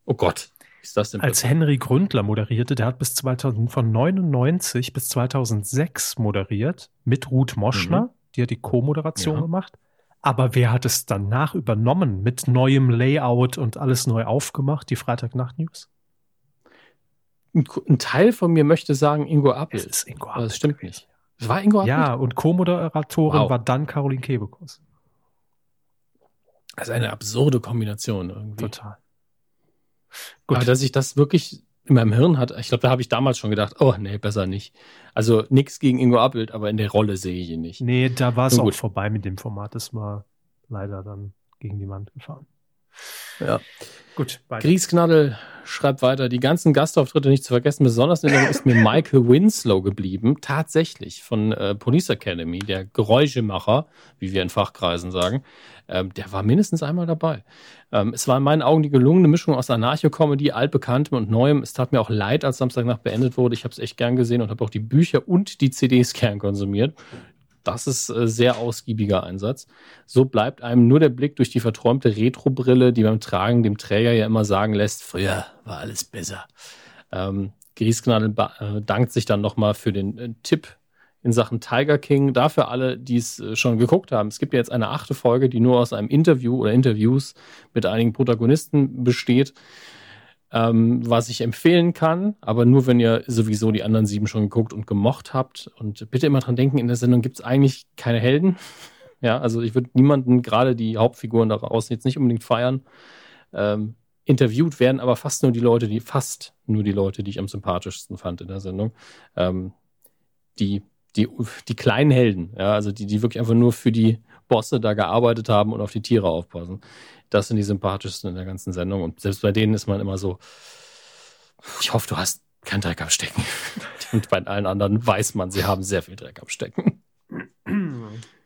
Oh Gott. Ist das denn Als Henry Gründler moderierte, der hat bis 2000, von 99 bis 2006 moderiert mit Ruth Moschner, mhm. die hat die Co-Moderation ja. gemacht. Aber wer hat es danach übernommen mit neuem Layout und alles neu aufgemacht, die Freitagnacht-News? Ein, ein, Teil von mir möchte sagen Ingo Appel. Es ist Ingo Appel. Aber das stimmt nicht. Es war Ingo Appel? Ja, und Co-Moderatorin wow. war dann Caroline Kebekus. Das ist eine absurde Kombination irgendwie. Total. Gut. Aber dass ich das wirklich in meinem Hirn hat, ich glaube, da habe ich damals schon gedacht, oh nee, besser nicht. Also nichts gegen Ingo Appelt, aber in der Rolle sehe ich ihn nicht. Nee, da war es auch vorbei mit dem Format. Das war leider dann gegen die Wand gefahren. Ja. Gut. Griesknaddel schreibt weiter, die ganzen Gastauftritte nicht zu vergessen. Besonders in ist mir Michael Winslow geblieben. Tatsächlich von äh, Police Academy, der Geräuschemacher, wie wir in Fachkreisen sagen. Ähm, der war mindestens einmal dabei. Ähm, es war in meinen Augen die gelungene Mischung aus Anarcho-Comedy, altbekanntem und neuem. Es tat mir auch leid, als Samstagnacht beendet wurde. Ich habe es echt gern gesehen und habe auch die Bücher und die CDs gern konsumiert. Das ist äh, sehr ausgiebiger Einsatz. So bleibt einem nur der Blick durch die verträumte Retro-Brille, die beim Tragen dem Träger ja immer sagen lässt, früher war alles besser. Ähm, Griesknadel äh, dankt sich dann nochmal für den äh, Tipp in Sachen Tiger King. Dafür alle, die es äh, schon geguckt haben. Es gibt ja jetzt eine achte Folge, die nur aus einem Interview oder Interviews mit einigen Protagonisten besteht ähm, was ich empfehlen kann, aber nur wenn ihr sowieso die anderen sieben schon geguckt und gemocht habt. Und bitte immer dran denken, in der Sendung gibt es eigentlich keine Helden. Ja, also ich würde niemanden, gerade die Hauptfiguren daraus jetzt nicht unbedingt feiern. Ähm, interviewt werden aber fast nur die Leute, die fast nur die Leute, die ich am sympathischsten fand in der Sendung. Ähm, die, die, die kleinen Helden, ja, also die, die wirklich einfach nur für die Bosse da gearbeitet haben und auf die Tiere aufpassen. Das sind die sympathischsten in der ganzen Sendung. Und selbst bei denen ist man immer so, ich hoffe, du hast keinen Dreck am Stecken. Und bei allen anderen weiß man, sie haben sehr viel Dreck am Stecken.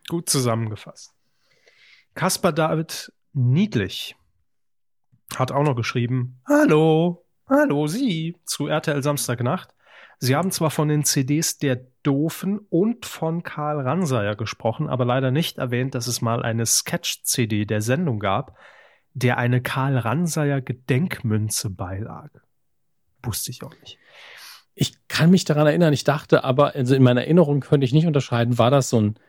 Gut zusammengefasst. Kaspar David Niedlich hat auch noch geschrieben, Hallo, hallo Sie zu RTL Samstagnacht. Sie haben zwar von den CDs der Doofen und von Karl Ransayer gesprochen, aber leider nicht erwähnt, dass es mal eine Sketch-CD der Sendung gab, der eine Karl Ransayer Gedenkmünze beilag. Wusste ich auch nicht. Ich kann mich daran erinnern, ich dachte aber, also in meiner Erinnerung könnte ich nicht unterscheiden, war das so ein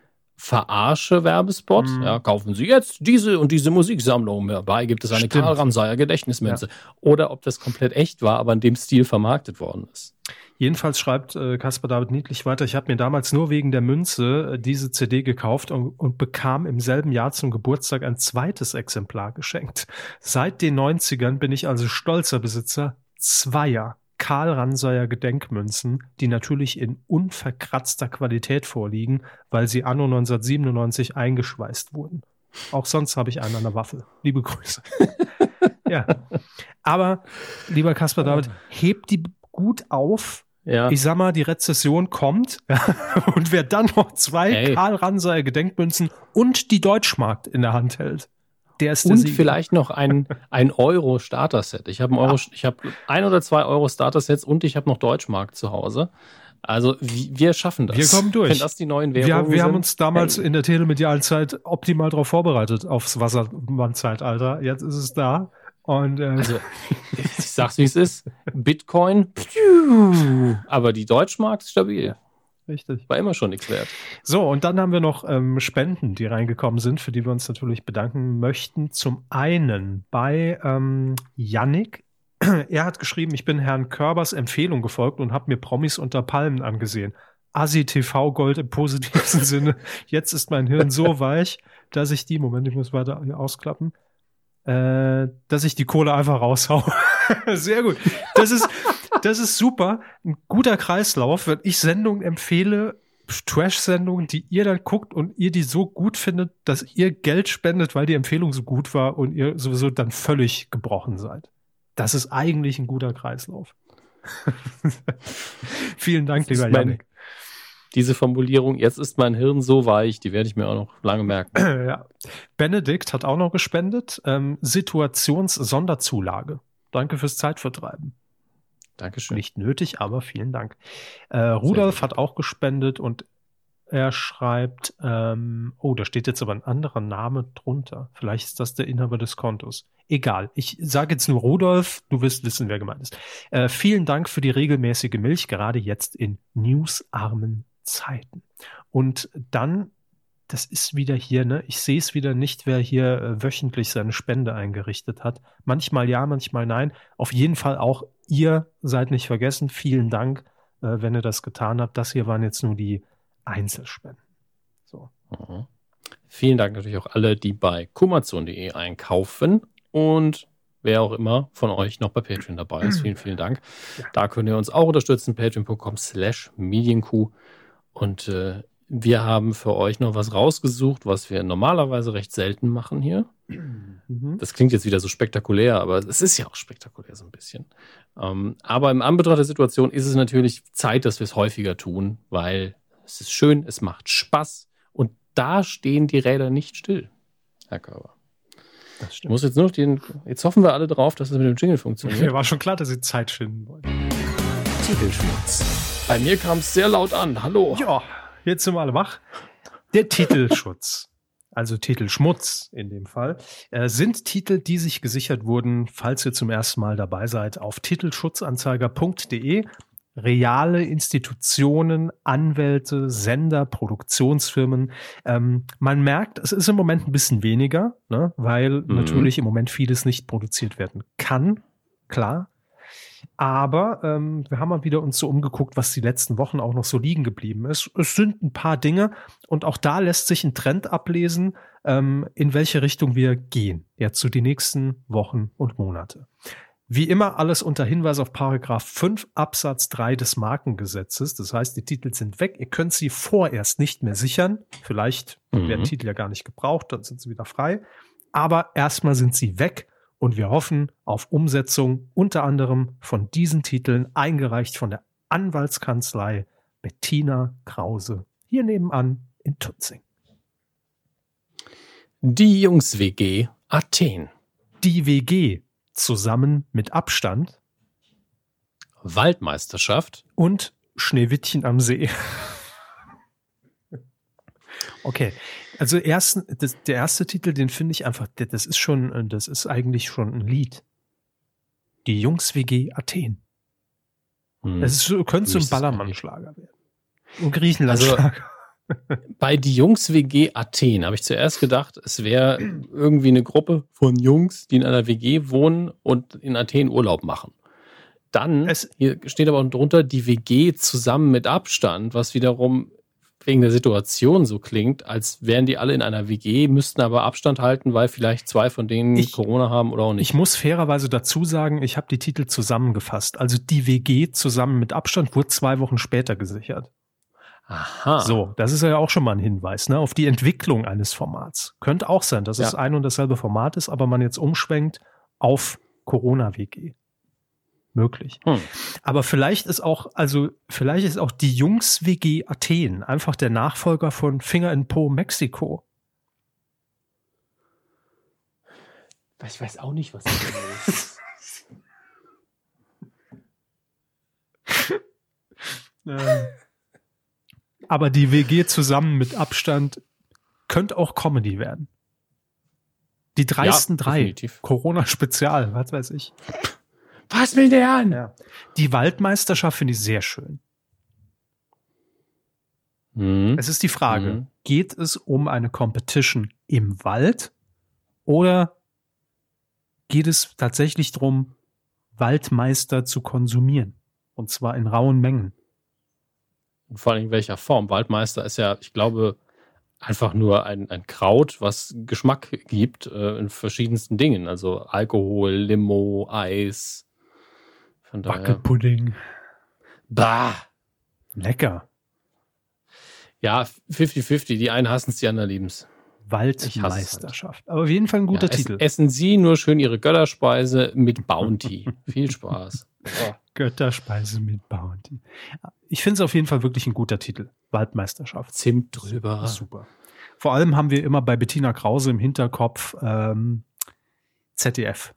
verarsche Werbespot. Mm. Ja, kaufen Sie jetzt diese und diese Musiksammlung. Dabei gibt es eine Stimmt. Karl Ransayer Gedächtnismünze. Ja. Oder ob das komplett echt war, aber in dem Stil vermarktet worden ist. Jedenfalls schreibt äh, Caspar David Niedlich weiter, ich habe mir damals nur wegen der Münze äh, diese CD gekauft und, und, bekam im selben Jahr zum Geburtstag ein zweites Exemplar geschenkt. Seit den 90ern bin ich also stolzer Besitzer zweier Karl Ransauer Gedenkmünzen, die natürlich in unverkratzter Qualität vorliegen, weil sie anno 1997 eingeschweißt wurden. Auch sonst habe ich einen an der Waffel. Liebe Grüße. ja. Aber, lieber Caspar David, hebt die gut auf, ja. Ich sag mal, die Rezession kommt und wer dann noch zwei hey. Karl Ransauer Gedenkmünzen und die Deutschmarkt in der Hand hält, der ist der Und Sieg. vielleicht noch ein, ein Euro Starter-Set. Ich habe Euro, ja. ich habe ein oder zwei Euro Starter-Sets und ich habe noch Deutschmarkt zu Hause. Also wir schaffen das. Wir kommen durch. Wenn das die neuen Währungen Wir, wir haben uns damals in der telemedialen Zeit optimal darauf vorbereitet, aufs Wassermann-Zeitalter. Jetzt ist es da. Und äh, also, ich sag's wie es ist: Bitcoin, aber die Deutschmark ist stabil. Richtig. War immer schon nichts wert. So, und dann haben wir noch ähm, Spenden, die reingekommen sind, für die wir uns natürlich bedanken möchten. Zum einen bei ähm, Yannick. Er hat geschrieben, ich bin Herrn Körbers Empfehlung gefolgt und habe mir Promis unter Palmen angesehen. Asi TV Gold im positivsten Sinne. Jetzt ist mein Hirn so weich, dass ich die, Moment, ich muss weiter ausklappen, äh, dass ich die Kohle einfach raushau. Sehr gut. Das ist, das ist super. Ein guter Kreislauf, wenn ich Sendungen empfehle, Trash-Sendungen, die ihr dann guckt und ihr die so gut findet, dass ihr Geld spendet, weil die Empfehlung so gut war und ihr sowieso dann völlig gebrochen seid. Das ist eigentlich ein guter Kreislauf. Vielen Dank, lieber Janik. diese Formulierung. Jetzt ist mein Hirn so weich, die werde ich mir auch noch lange merken. ja. Benedikt hat auch noch gespendet. Ähm, Situations-Sonderzulage. Danke fürs Zeitvertreiben. Dankeschön. Nicht nötig, aber vielen Dank. Äh, Rudolf hat auch gespendet und er schreibt, ähm, oh, da steht jetzt aber ein anderer Name drunter. Vielleicht ist das der Inhaber des Kontos. Egal, ich sage jetzt nur Rudolf, du wirst wissen, wer gemeint ist. Äh, vielen Dank für die regelmäßige Milch, gerade jetzt in newsarmen Zeiten. Und dann, das ist wieder hier, ne? Ich sehe es wieder nicht, wer hier äh, wöchentlich seine Spende eingerichtet hat. Manchmal ja, manchmal nein. Auf jeden Fall auch ihr seid nicht vergessen. Vielen Dank, äh, wenn ihr das getan habt. Das hier waren jetzt nur die Einzelspenden. So. Mhm. Vielen Dank natürlich auch alle, die bei kumazon.de einkaufen und wer auch immer von euch noch bei Patreon dabei ist. Vielen, vielen Dank. Ja. Da könnt ihr uns auch unterstützen. Patreon.com slash Medienkuh. Und äh, wir haben für euch noch was rausgesucht, was wir normalerweise recht selten machen hier. Mhm. Das klingt jetzt wieder so spektakulär, aber es ist ja auch spektakulär so ein bisschen. Ähm, aber im Anbetracht der Situation ist es natürlich Zeit, dass wir es häufiger tun, weil es ist schön, es macht Spaß und da stehen die Räder nicht still, Herr Körber. Das stimmt. Muss jetzt nur noch den. Jetzt hoffen wir alle drauf, dass es mit dem Jingle funktioniert. Mir war schon klar, dass Sie Zeit schinden wollen. Titelschmutz. Bei mir kam es sehr laut an. Hallo. Ja, jetzt sind wir alle wach. Der Titelschutz, also Titelschmutz in dem Fall, äh, sind Titel, die sich gesichert wurden, falls ihr zum ersten Mal dabei seid, auf titelschutzanzeiger.de reale Institutionen, Anwälte, Sender, Produktionsfirmen. Ähm, man merkt, es ist im Moment ein bisschen weniger, ne, weil mhm. natürlich im Moment vieles nicht produziert werden kann, klar. Aber ähm, wir haben mal wieder uns so umgeguckt, was die letzten Wochen auch noch so liegen geblieben ist. Es sind ein paar Dinge und auch da lässt sich ein Trend ablesen, ähm, in welche Richtung wir gehen, jetzt zu so die nächsten Wochen und Monate. Wie immer alles unter Hinweis auf Paragraph 5 Absatz 3 des Markengesetzes. Das heißt, die Titel sind weg. Ihr könnt sie vorerst nicht mehr sichern. Vielleicht mhm. werden Titel ja gar nicht gebraucht, dann sind sie wieder frei. Aber erstmal sind sie weg und wir hoffen auf Umsetzung unter anderem von diesen Titeln eingereicht von der Anwaltskanzlei Bettina Krause hier nebenan in Tutzing. Die Jungs WG Athen. Die WG zusammen mit Abstand. Waldmeisterschaft. Und Schneewittchen am See. okay. Also ersten, das, der erste Titel, den finde ich einfach, das ist schon, das ist eigentlich schon ein Lied. Die Jungs WG Athen. Hm. Das ist, könnte so ein Ballermann-Schlager werden. Ein Griechenland-Schlager. Also, bei die Jungs WG Athen habe ich zuerst gedacht, es wäre irgendwie eine Gruppe von Jungs, die in einer WG wohnen und in Athen Urlaub machen. Dann, es hier steht aber drunter, die WG zusammen mit Abstand, was wiederum wegen der Situation so klingt, als wären die alle in einer WG, müssten aber Abstand halten, weil vielleicht zwei von denen ich, Corona haben oder auch nicht. Ich muss fairerweise dazu sagen, ich habe die Titel zusammengefasst. Also die WG zusammen mit Abstand wurde zwei Wochen später gesichert. Aha. So, das ist ja auch schon mal ein Hinweis ne, auf die Entwicklung eines Formats. Könnte auch sein, dass ja. es ein und dasselbe Format ist, aber man jetzt umschwenkt auf Corona-WG. Möglich. Hm. Aber vielleicht ist auch, also vielleicht ist auch die Jungs-WG Athen einfach der Nachfolger von Finger in Po Mexiko. Ich weiß auch nicht, was das ist. ähm. Aber die WG zusammen mit Abstand könnte auch Comedy werden. Die dreisten ja, drei. Corona-Spezial, was weiß ich. Was will der an? Ja. Die Waldmeisterschaft finde ich sehr schön. Mhm. Es ist die Frage, mhm. geht es um eine Competition im Wald oder geht es tatsächlich darum, Waldmeister zu konsumieren? Und zwar in rauen Mengen. Und vor allem in welcher Form. Waldmeister ist ja, ich glaube, einfach nur ein, ein Kraut, was Geschmack gibt äh, in verschiedensten Dingen. Also Alkohol, Limo, Eis. Von daher. Wackelpudding. Bah. Lecker. Ja, 50-50. Die einen hassen es, die anderen lieben es. Waldmeisterschaft. Aber auf jeden Fall ein guter ja, Titel. Essen Sie nur schön Ihre Götterspeise mit Bounty. Viel Spaß. Oh. Götterspeise mit Bounty. Ich finde es auf jeden Fall wirklich ein guter Titel. Waldmeisterschaft. Zimt drüber. Super. Vor allem haben wir immer bei Bettina Krause im Hinterkopf ähm, ZDF.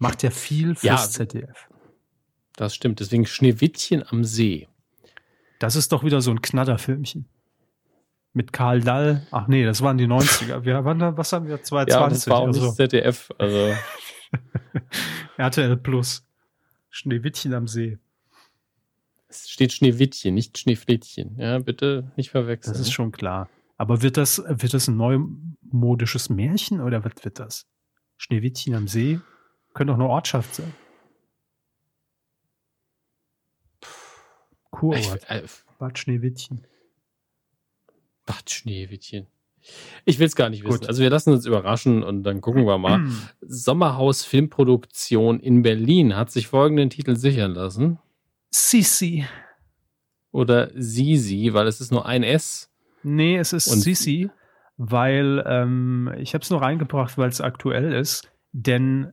Macht ja viel fürs Ja. ZDF. Das stimmt. Deswegen Schneewittchen am See. Das ist doch wieder so ein Knatterfilmchen. Mit Karl Dall. Ach nee, das waren die 90er. Wir waren da, was haben wir? 2020. Ja, das war auch also nicht ZDF. Also, RTL Plus. Schneewittchen am See. es steht Schneewittchen, nicht Schneeflittchen. Ja, bitte nicht verwechseln. Das ist schon klar. Aber wird das, wird das ein neumodisches Märchen oder was wird das? Schneewittchen am See? Könnte auch eine Ortschaft sein. Kurort. äh, Bad Schneewittchen. Bad Schneewittchen. Ich will es gar nicht wissen. Gut. Also wir lassen uns überraschen und dann gucken wir mal. Sommerhaus Filmproduktion in Berlin hat sich folgenden Titel sichern lassen. Sisi. Oder Sisi, weil es ist nur ein S. Nee, es ist Und- Sisi, weil ähm, ich habe es nur reingebracht, weil es aktuell ist. Denn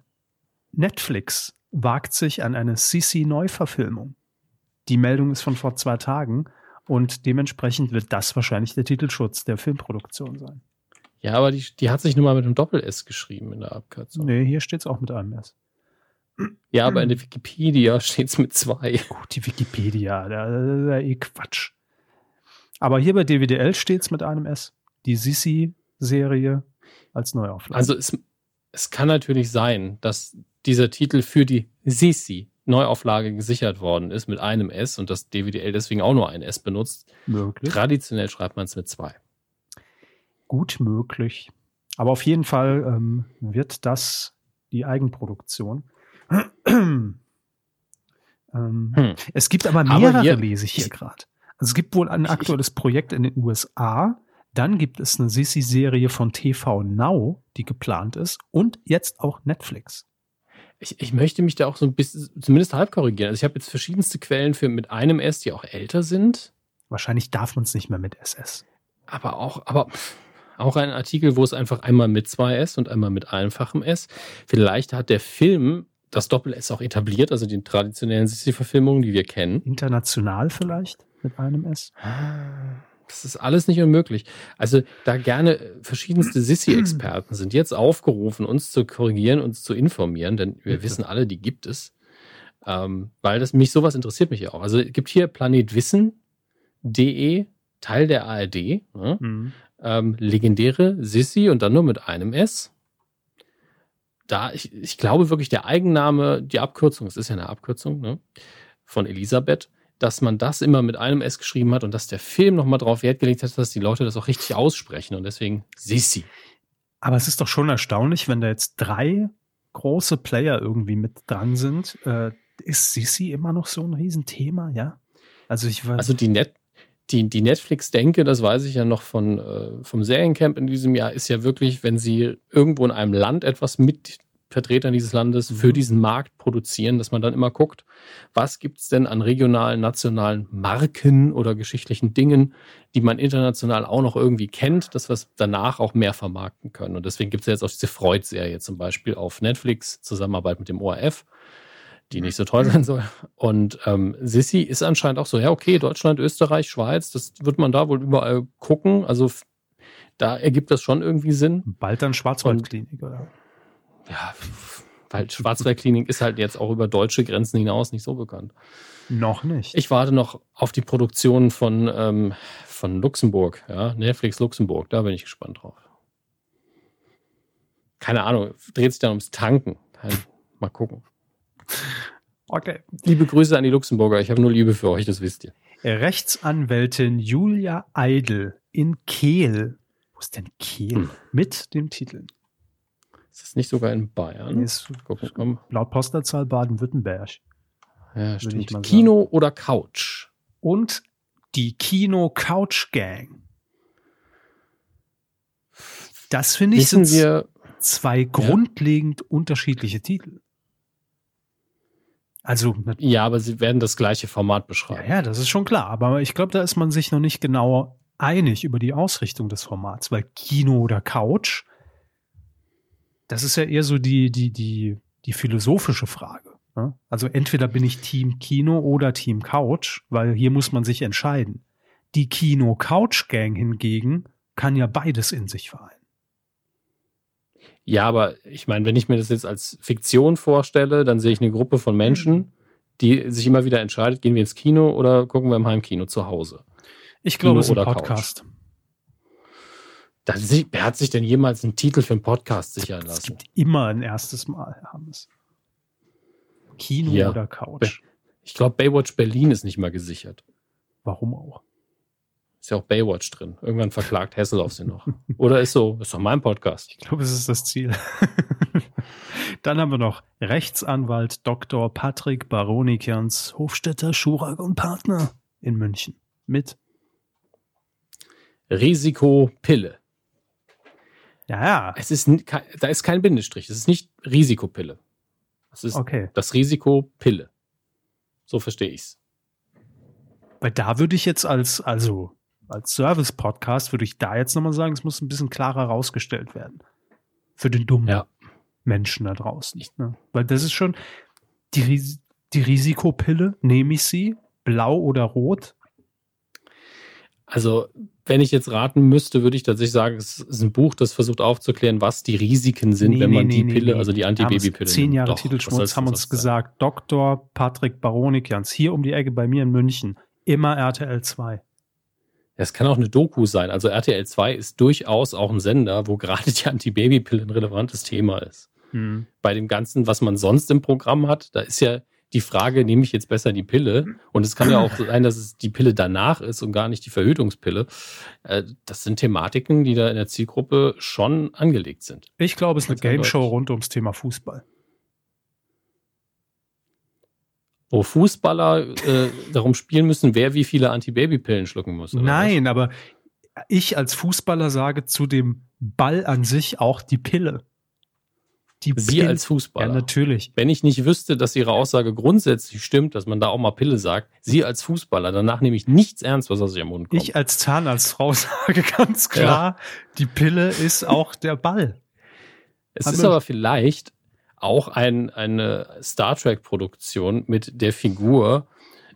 Netflix wagt sich an eine Sisi-Neuverfilmung. Die Meldung ist von vor zwei Tagen und dementsprechend wird das wahrscheinlich der Titelschutz der Filmproduktion sein. Ja, aber die, die hat sich nur mal mit einem Doppel-S geschrieben in der Abkürzung. Nee, hier steht es auch mit einem S. Ja, aber in der Wikipedia steht es mit zwei. Gut, die Wikipedia, da, da, da eh Quatsch. Aber hier bei DWDL steht es mit einem S. Die Sisi-Serie als Neuauflage. Also es, es kann natürlich sein, dass dieser Titel für die Sisi Neuauflage gesichert worden ist mit einem S und das DWDL deswegen auch nur ein S benutzt. möglich. Traditionell schreibt man es mit zwei. Gut möglich. Aber auf jeden Fall ähm, wird das die Eigenproduktion. ähm, Hm. Es gibt aber Aber mehrere, hier- lese ich hier gerade. Also es gibt wohl ein aktuelles Projekt in den USA. Dann gibt es eine Sissi-Serie von TV Now, die geplant ist. Und jetzt auch Netflix. Ich, ich möchte mich da auch so ein bisschen, zumindest halb korrigieren. Also ich habe jetzt verschiedenste Quellen für mit einem S, die auch älter sind, Wahrscheinlich darf man es nicht mehr mit SS. aber auch, aber auch ein Artikel, wo es einfach einmal mit zwei S und einmal mit einfachem S. Vielleicht hat der Film das Doppel-S auch etabliert, also die traditionellen Sissi-Verfilmungen, die wir kennen. International vielleicht mit einem S. Das ist alles nicht unmöglich. Also da gerne äh, verschiedenste Sissi-Experten sind jetzt aufgerufen, uns zu korrigieren, uns zu informieren, denn wir wissen alle, die gibt es. Ähm, weil das mich sowas interessiert mich ja auch. Also es gibt hier planetwissen.de, Teil der ARD, ne? Mhm. ähm, legendäre Sissi und dann nur mit einem S. Da, ich, ich glaube wirklich, der Eigenname, die Abkürzung, es ist ja eine Abkürzung, ne, von Elisabeth, dass man das immer mit einem S geschrieben hat und dass der Film nochmal drauf Wert gelegt hat, dass die Leute das auch richtig aussprechen und deswegen Sissi. Aber es ist doch schon erstaunlich, wenn da jetzt drei große Player irgendwie mit dran sind. Äh, ist Sisi immer noch so ein Riesenthema, ja? Also ich weiß. Also die, Net, die, die Netflix-Denke, das weiß ich ja noch von, äh, vom Seriencamp in diesem Jahr, ist ja wirklich, wenn sie irgendwo in einem Land etwas mit Vertretern dieses Landes für Mhm. diesen Markt produzieren, dass man dann immer guckt, was gibt es denn an regionalen, nationalen Marken oder geschichtlichen Dingen, die man international auch noch irgendwie kennt, dass wir es danach auch mehr vermarkten können. Und deswegen gibt es ja jetzt auch diese Freud-Serie zum Beispiel auf Netflix, Zusammenarbeit mit dem ORF, die nicht so toll sein soll. Und ähm, Sissi ist anscheinend auch so, ja, okay, Deutschland, Österreich, Schweiz, das wird man da wohl überall gucken. Also da ergibt das schon irgendwie Sinn. bald dann Schwarzwaldklinik, oder? Ja, weil Schwarzwaldklinik ist halt jetzt auch über deutsche Grenzen hinaus nicht so bekannt. Noch nicht. Ich warte noch auf die Produktion von, ähm, von Luxemburg, ja, Netflix Luxemburg, da bin ich gespannt drauf. Keine Ahnung, dreht sich dann ums Tanken. Mal gucken. okay. Liebe Grüße an die Luxemburger, ich habe nur Liebe für euch, das wisst ihr. Rechtsanwältin Julia Eidel in Kehl. Wo ist denn Kehl? Hm. Mit dem Titel. Ist das nicht sogar in Bayern? Ist Gucken, laut Postleitzahl Baden-Württemberg. Ja, stimmt. Kino oder Couch? Und die Kino Couch Gang. Das finde ich sind wir, zwei grundlegend unterschiedliche Titel. Also, ja, aber sie werden das gleiche Format ja, beschreiben. ja, das ist schon klar. Aber ich glaube, da ist man sich noch nicht genau einig über die Ausrichtung des Formats, weil Kino oder Couch, das ist ja eher so die, die, die, die philosophische Frage. Also entweder bin ich Team Kino oder Team Couch, weil hier muss man sich entscheiden. Die Kino-Couch-Gang hingegen kann ja beides in sich vereinen. Ja, aber ich meine, wenn ich mir das jetzt als Fiktion vorstelle, dann sehe ich eine Gruppe von Menschen, die sich immer wieder entscheidet, gehen wir ins Kino oder gucken wir im Heimkino zu Hause. Ich glaube, es ist ein Podcast. Das, wer hat sich denn jemals einen Titel für einen Podcast sichern lassen? Es gibt immer ein erstes Mal, Herr Hammes. Kino ja. oder Couch? Ich glaube, Baywatch Berlin ist nicht mal gesichert. Warum auch? Ist ja auch Baywatch drin. Irgendwann verklagt Hessel auf sie noch. Oder ist so, ist doch mein Podcast. Ich glaube, es ist das Ziel. Dann haben wir noch Rechtsanwalt Dr. Patrick Baronikians, Hofstädter, Schurak und Partner in München mit Risikopille. Ja, ja. Es ist, da ist kein Bindestrich. Es ist nicht Risikopille. Es ist okay. das Risiko Pille. So verstehe ich's. Weil da würde ich jetzt als, also als Service-Podcast würde ich da jetzt nochmal sagen, es muss ein bisschen klarer herausgestellt werden. Für den dummen ja. Menschen da draußen. Ne? Weil das ist schon die, die Risikopille, nehme ich sie, blau oder rot? Also wenn ich jetzt raten müsste, würde ich tatsächlich sagen, es ist ein Buch, das versucht aufzuklären, was die Risiken sind, nee, wenn man nee, die nee, Pille, also die Antibabypille Zehn Jahre Doch, Titelschmutz haben uns gesagt, Dr. Patrick Baronikians, hier um die Ecke bei mir in München, immer RTL 2. Es kann auch eine Doku sein. Also RTL 2 ist durchaus auch ein Sender, wo gerade die Antibabypille ein relevantes Thema ist. Hm. Bei dem Ganzen, was man sonst im Programm hat, da ist ja die Frage, nehme ich jetzt besser die Pille? Und es kann ja auch sein, dass es die Pille danach ist und gar nicht die Verhütungspille. Äh, das sind Thematiken, die da in der Zielgruppe schon angelegt sind. Ich glaube, es ist eine Game Show rund ums Thema Fußball. Wo Fußballer äh, darum spielen müssen, wer wie viele Antibabypillen schlucken muss. Nein, was? aber ich als Fußballer sage zu dem Ball an sich auch die Pille die Sie als Fußballer. Ja, natürlich. Wenn ich nicht wüsste, dass Ihre Aussage grundsätzlich stimmt, dass man da auch mal Pille sagt, Sie als Fußballer, danach nehme ich nichts ernst, was aus Ihrem Mund kommt. Ich als Zahnarztfrau sage ganz klar, ja. die Pille ist auch der Ball. Es Haben ist aber vielleicht auch ein, eine Star Trek-Produktion mit der Figur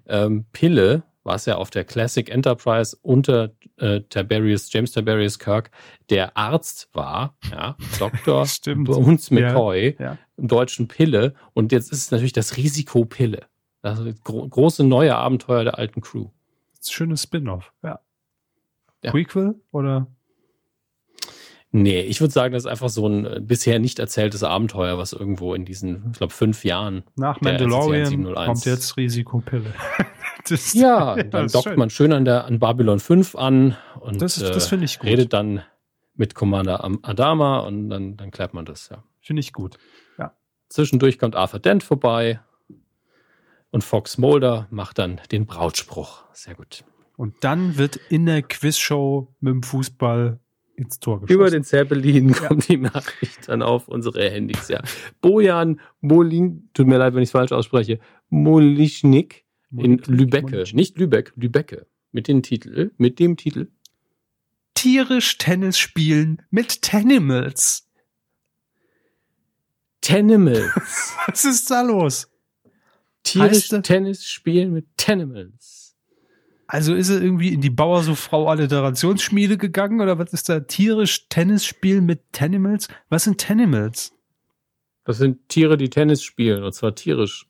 ähm, Pille, was ja auf der Classic Enterprise unter äh, Tiberius, James Tiberius Kirk, der Arzt war, ja, Doktor Bones McCoy, ja, ja. im deutschen Pille. Und jetzt ist es natürlich das Risiko Pille. Also gro große neue Abenteuer der alten Crew. Schönes Spin-off, ja. ja. Prequel oder? Nee, ich würde sagen, das ist einfach so ein äh, bisher nicht erzähltes Abenteuer, was irgendwo in diesen, ich glaube, fünf Jahren. Nach Mandalorian kommt jetzt Risikopille. das, ja, dann dockt schön. man schön an der an Babylon 5 an und das, das ich gut. redet dann mit Commander Adama und dann, dann klärt man das, ja. Finde ich gut. Ja. Zwischendurch kommt Arthur Dent vorbei und Fox Mulder macht dann den Brautspruch. Sehr gut. Und dann wird in der Quizshow mit dem Fußball ins Tor geschossen. Über den Zeppelin ja. kommt die Nachricht dann auf unsere Handys, ja. Bojan Molin, tut mir leid, wenn ich es falsch ausspreche, Molischnik in Lübecke, nicht Lübeck, Lübecke, mit dem Titel, mit dem Titel Tierisch Tennis spielen mit Tenimals. Tenimals. Was ist da los? Tierisch Tennis spielen mit Tenimals. Also ist er irgendwie in die Bauer so Frau Alliterationsschmiede gegangen oder was ist da? Tierisch Tennis spielen mit Tenimals? Was sind Tenimals? Das sind Tiere, die Tennis spielen und zwar tierisch.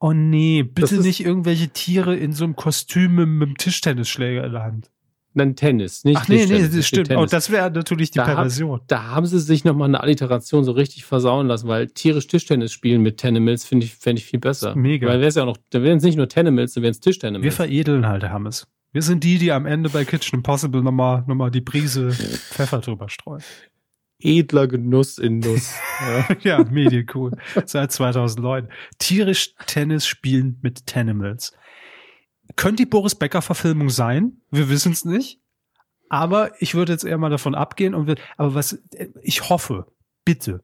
Oh nee, bitte nicht irgendwelche Tiere in so einem Kostüm mit, mit einem Tischtennisschläger in der Hand. Nein, Tennis, nicht Ach nee, nee, das stimmt. Tennis. Oh, das wäre natürlich die da Perversion. Hab, da haben sie sich nochmal eine Alliteration so richtig versauen lassen, weil tierisch Tischtennis spielen mit Tenimals finde ich, fände ich viel besser. Mega. Weil wäre es ja auch noch, dann wären es nicht nur Tenimals, dann wären es Tischtenimals. Wir veredeln halt, Hammes. Wir sind die, die am Ende bei Kitchen Impossible nochmal, nochmal die Prise Pfeffer drüber streuen edler Genuss in Nuss. ja, ja Mediencool. Seit 2009. Tierisch Tennis spielen mit Tenimals. Könnte die Boris Becker Verfilmung sein? Wir wissen es nicht. Aber ich würde jetzt eher mal davon abgehen und wird, aber was, ich hoffe, bitte,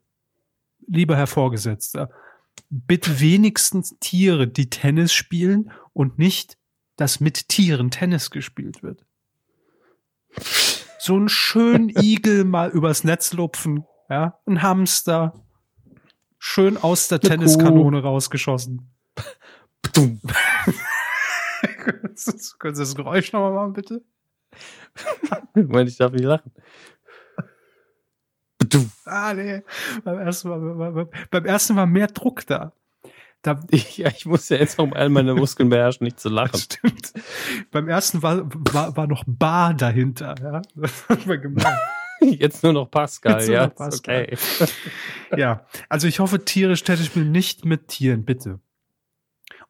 lieber Herr Vorgesetzter, bitte wenigstens Tiere, die Tennis spielen und nicht, dass mit Tieren Tennis gespielt wird so einen schönen Igel mal übers Netz lupfen, ja, ein Hamster. Schön aus der Tenniskanone rausgeschossen. Können Sie das Geräusch nochmal machen, bitte? Moment, ich darf nicht lachen. ah, nee. Beim ersten, Mal, beim ersten Mal mehr Druck da. da ja, ich muss ja jetzt noch all meine Muskeln beherrschen, nicht zu lachen. Stimmt. Beim ersten war, war, war noch Bar dahinter. Ja? Das hat man gemerkt. Jetzt nur noch Pascal, ja. Noch Pascal. Okay. ja, also ich hoffe, tierisch Tennisspiel nicht mit Tieren, bitte.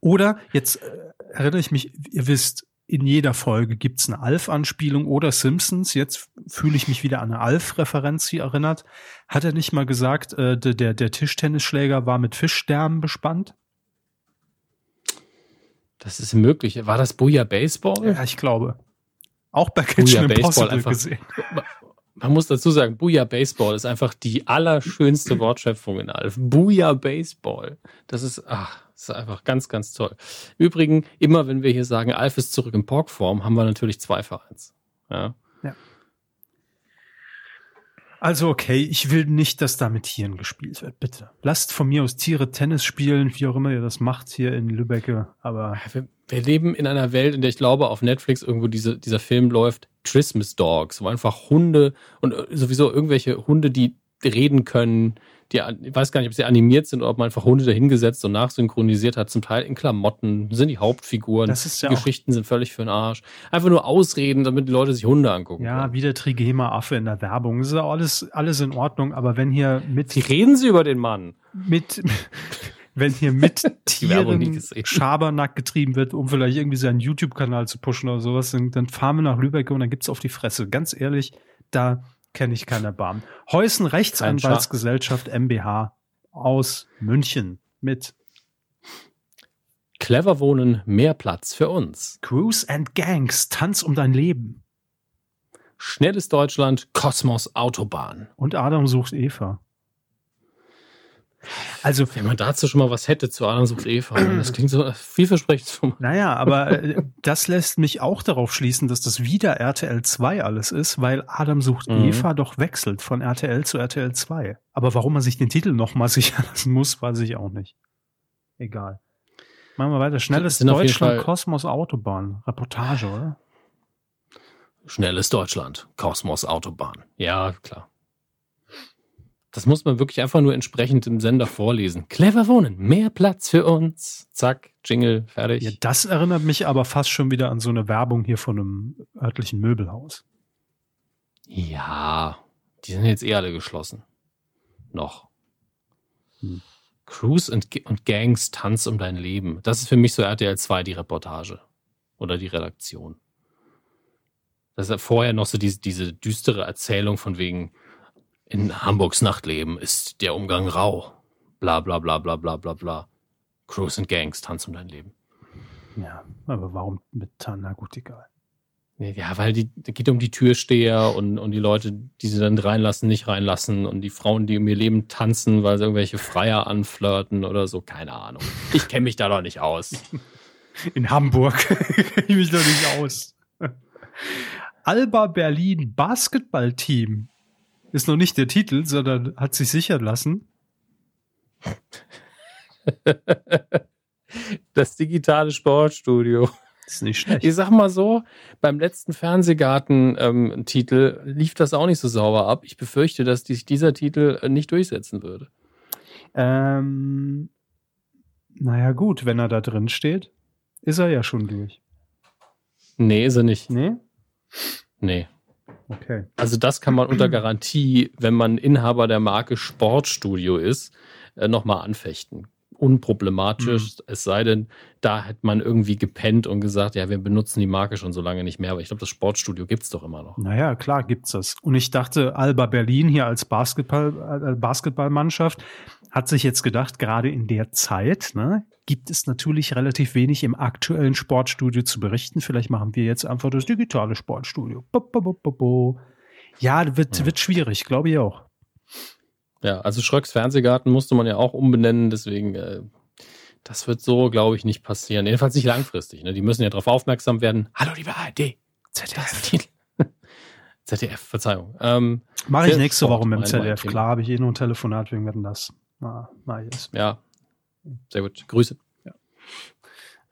Oder, jetzt äh, erinnere ich mich, ihr wisst, in jeder Folge gibt's eine Alf-Anspielung oder Simpsons. Jetzt fühle ich mich wieder an eine Alf-Referenz hier erinnert. Hat er nicht mal gesagt, äh, der, der Tischtennisschläger war mit Fischsterben bespannt? Das ist möglich. War das Booyah Baseball? Ja, ich glaube. Auch bei Kitchen Impossible einfach, gesehen. Man muss dazu sagen, Booyah Baseball ist einfach die allerschönste Wortschöpfung in Alf. Booyah Baseball. Das ist, ach, das ist einfach ganz, ganz toll. Übrigens, immer wenn wir hier sagen, Alf ist zurück in Porkform, haben wir natürlich zwei Vereins. Ja. ja. Also okay, ich will nicht, dass da mit Tieren gespielt wird, bitte. Lasst von mir aus Tiere Tennis spielen, wie auch immer ihr das macht hier in Lübbecke, aber... Wir, wir leben in einer Welt, in der ich glaube, auf Netflix irgendwo diese, dieser Film läuft, Christmas Dogs, wo einfach Hunde und äh, sowieso irgendwelche Hunde, die reden können, die, ich weiß gar nicht, ob sie animiert sind oder ob man einfach Hunde dahingesetzt und nachsynchronisiert hat, zum Teil in Klamotten, sind die Hauptfiguren. Das ist ja die Geschichten sind völlig für den Arsch. Einfach nur Ausreden, damit die Leute sich Hunde angucken. Ja, können. wie der Trigema-Affe in der Werbung. Das ist ja alles, alles in Ordnung, aber wenn hier mit. Wie reden Sie über den Mann? Mit, wenn hier mit Tieren Schabernack getrieben wird, um vielleicht irgendwie seinen YouTube-Kanal zu pushen oder sowas, dann, dann fahren wir nach Lübeck und dann gibt's auf die Fresse. Ganz ehrlich, da kenne ich keine Erbarmen. Heusen Rechtsanwaltsgesellschaft MBH aus München mit Clever Wohnen, mehr Platz für uns. Cruise and Gangs, Tanz um dein Leben. Schnelles Deutschland, Kosmos Autobahn. Und Adam sucht Eva. Also, wenn man dazu schon mal was hätte zu Adam sucht Eva, das klingt so vielversprechend. Naja, aber äh, das lässt mich auch darauf schließen, dass das wieder RTL 2 alles ist, weil Adam sucht mhm. Eva doch wechselt von RTL zu RTL 2. Aber warum man sich den Titel nochmal sichern lassen muss, weiß ich auch nicht. Egal. Machen wir weiter. Schnelles Deutschland, Kosmos Autobahn. Reportage, oder? Schnelles Deutschland, Kosmos Autobahn. Ja, klar. Das muss man wirklich einfach nur entsprechend im Sender vorlesen. Clever wohnen, mehr Platz für uns. Zack, Jingle, fertig. Ja, das erinnert mich aber fast schon wieder an so eine Werbung hier von einem örtlichen Möbelhaus. Ja, die sind jetzt eh alle geschlossen. Noch. Hm. Cruise und, und Gangs Tanz um dein Leben. Das ist für mich so RTL 2 die Reportage. Oder die Redaktion. Das ist ja vorher noch so diese, diese düstere Erzählung von wegen, in Hamburgs Nachtleben ist der Umgang rau. Bla bla bla bla bla bla bla. Crews and Gangs, Tanz um dein Leben. Ja, aber warum mit Na gut, egal. Ja, weil die da geht um die Türsteher und, und die Leute, die sie dann reinlassen, nicht reinlassen und die Frauen, die um ihr Leben tanzen, weil sie irgendwelche Freier anflirten oder so, keine Ahnung. Ich kenne mich da doch nicht aus. In Hamburg kenne ich mich doch nicht aus. Alba Berlin Basketballteam ist noch nicht der Titel, sondern hat sich sichern lassen. Das digitale Sportstudio. Das ist nicht schlecht. Ich sag mal so, beim letzten Fernsehgarten-Titel ähm, lief das auch nicht so sauber ab. Ich befürchte, dass sich dieser Titel äh, nicht durchsetzen würde. Ähm, naja, gut, wenn er da drin steht, ist er ja schon durch. Nee, ist er nicht. Nee? Nee. Okay. Also das kann man unter Garantie, wenn man Inhaber der Marke Sportstudio ist, äh, nochmal anfechten. Unproblematisch, mhm. es sei denn, da hat man irgendwie gepennt und gesagt, ja, wir benutzen die Marke schon so lange nicht mehr, aber ich glaube, das Sportstudio gibt es doch immer noch. Naja, klar gibt's das. Und ich dachte, Alba Berlin hier als Basketball, äh, Basketballmannschaft hat sich jetzt gedacht, gerade in der Zeit, ne, gibt es natürlich relativ wenig im aktuellen Sportstudio zu berichten. Vielleicht machen wir jetzt einfach das digitale Sportstudio. Bo, bo, bo, ja, wird, ja. wird schwierig, glaube ich auch. Ja, also Schröcks Fernsehgarten musste man ja auch umbenennen, deswegen, äh, das wird so, glaube ich, nicht passieren. Jedenfalls nicht langfristig. Ne? Die müssen ja darauf aufmerksam werden. Hallo, liebe ARD. ZDF. ZDF, Verzeihung. Ähm, Mache ich nächste Woche mit dem ZDF. Klar, habe ich eh nur ein Telefonat wegen Wetten das. Ah, mach ich es. Ja, sehr gut. Grüße.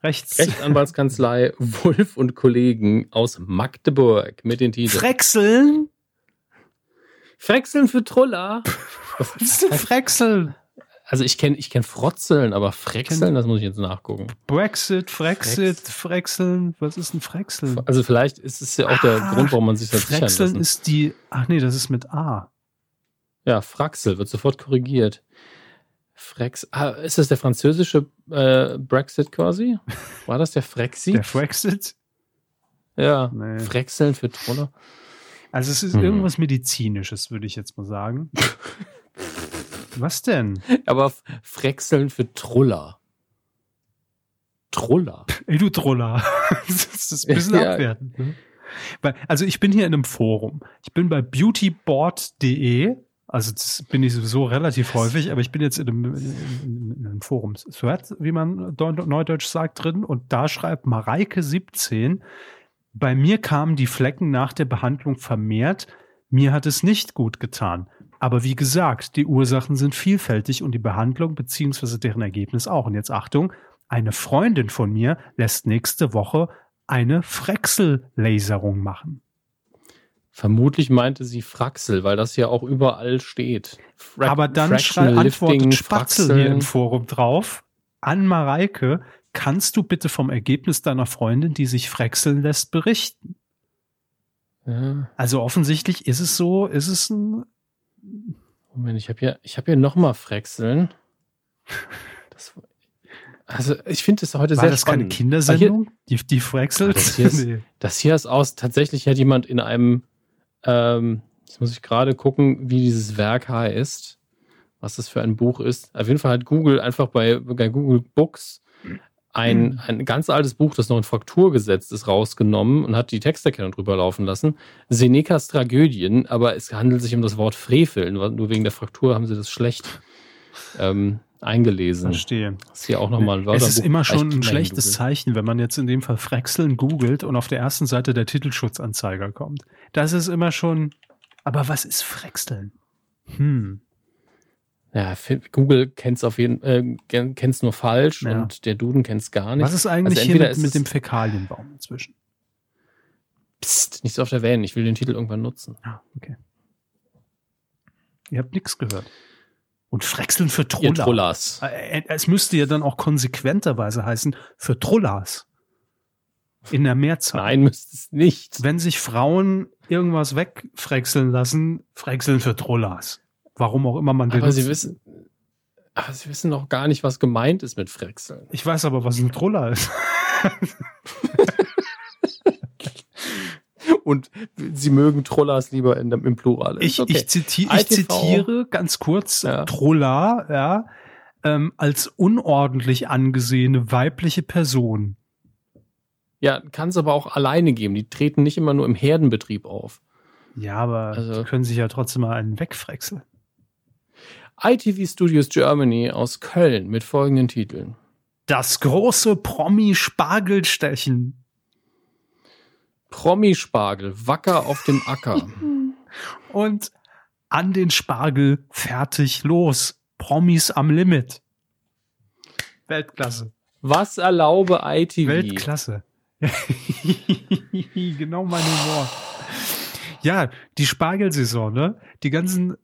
Rechts. Rechtsanwaltskanzlei Wolf und Kollegen aus Magdeburg mit den Titeln. Frexeln? Frexeln für Truller. Was ist denn Frexeln? Also ich kenne ich kenn Frotzeln, aber Frexeln, das muss ich jetzt nachgucken. Brexit, Frexit, Frexeln. Was ist ein Frexeln? Also vielleicht ist es ja auch der Ah, Grund, warum man sich das sichern Frexeln lassen. ist die. Ach nee, das ist mit A. Ja, Fraxel wird sofort korrigiert. Frex, ah, ist das der französische äh, Brexit quasi? War das der Frexit? Der Frexit? ja, Nee. Frexeln für Troller. Also es ist Hm. irgendwas Medizinisches, würde ich jetzt mal sagen. Was denn? Aber F- Frexeln für Truller. Truller. Ey, du Troller. das ist ein bisschen Ja. abwertend. Ne? Also ich bin hier in einem Forum. Ich bin bei beautyboard.de. Also das bin ich sowieso relativ häufig, aber ich bin jetzt in einem, in, in einem Forum wie man Deu- neudeutsch sagt, drin. Und da schreibt Mareike 17, bei mir kamen die Flecken nach der Behandlung vermehrt. Mir hat es nicht gut getan. Aber wie gesagt, die Ursachen sind vielfältig und die Behandlung beziehungsweise deren Ergebnis auch. Und jetzt Achtung, eine Freundin von mir lässt nächste Woche eine Frexel-Laserung machen. Vermutlich meinte sie Fraxel, weil das ja auch überall steht. Fra Aber dann Fractional schrei, antwortet Lifting, Spatzel hier Fraxeln. im Forum drauf. An Mareike, kannst du bitte vom Ergebnis deiner Freundin, die sich frexeln lässt, berichten? Ja, Also offensichtlich ist es so, ist es ein, Moment, ich habe hier, ich habe hier nochmal Frexeln. Das, also ich finde es heute war sehr das keine spannend. Kindersendung? Die, die frexelt? Ah, das hier ist- Nee. Das hier ist aus, tatsächlich hat jemand in einem, ähm, jetzt muss ich gerade gucken, wie dieses Werk heißt, was das für ein Buch ist. Auf jeden Fall hat Google einfach bei, bei Google Books ein, ein ganz altes Buch, das noch in Fraktur gesetzt ist, rausgenommen und hat die Texterkennung drüber laufen lassen. Senecas Tragödien, aber es handelt sich um das Wort Frevel. Nur wegen der Fraktur haben sie das schlecht ähm, eingelesen. Verstehe. Das ist hier auch nochmal ein Wörterbuch. Es ist immer schon ein Echt schlechtes Google. Zeichen, wenn man jetzt in dem Fall Frexeln googelt und auf der ersten Seite der Titelschutzanzeiger kommt. Das ist immer schon. Aber was ist Frexeln? Hm. Ja, Google kennt's auf jeden äh, ken- kennt's nur falsch Ja. und der Duden kennt's gar nicht. Was ist eigentlich Also hier mit, mit es- dem Fäkalienbaum inzwischen? Psst, nicht so oft erwähnen. Ich will den Titel irgendwann nutzen. Ah, okay. Ihr habt nichts gehört. Und Frexeln für Ihr Troller. Trullers. Äh, Es müsste ja dann auch konsequenterweise heißen für Trullers. In der Mehrzahl. Nein, müsste es nicht. Wenn sich Frauen irgendwas wegfrexeln lassen, frexeln für Trullers. Warum auch immer man den Aber sie wissen, aber sie wissen noch gar nicht, was gemeint ist mit Frexeln. Ich weiß aber, was ein Truller ist. Und sie mögen Trullers lieber in, dem- im Plural. Ich, Ist okay. ich, ziti ich zitiere ganz kurz Ja. Trulla, ja, ähm, als unordentlich angesehene weibliche Person. ja, kann es aber auch alleine geben. Die treten nicht immer nur im Herdenbetrieb auf. Ja, aber Also- die können sich ja trotzdem mal einen wegfrexeln. ITV Studios Germany aus Köln mit folgenden Titeln. Das große Promi-Spargelstechen. Promispargel, wacker auf dem Acker. Und an den Spargel fertig los. Promis am Limit. Weltklasse. Was erlaube ITV? Weltklasse. genau mein Humor. Ja, die Spargelsaison, ne? Die ganzen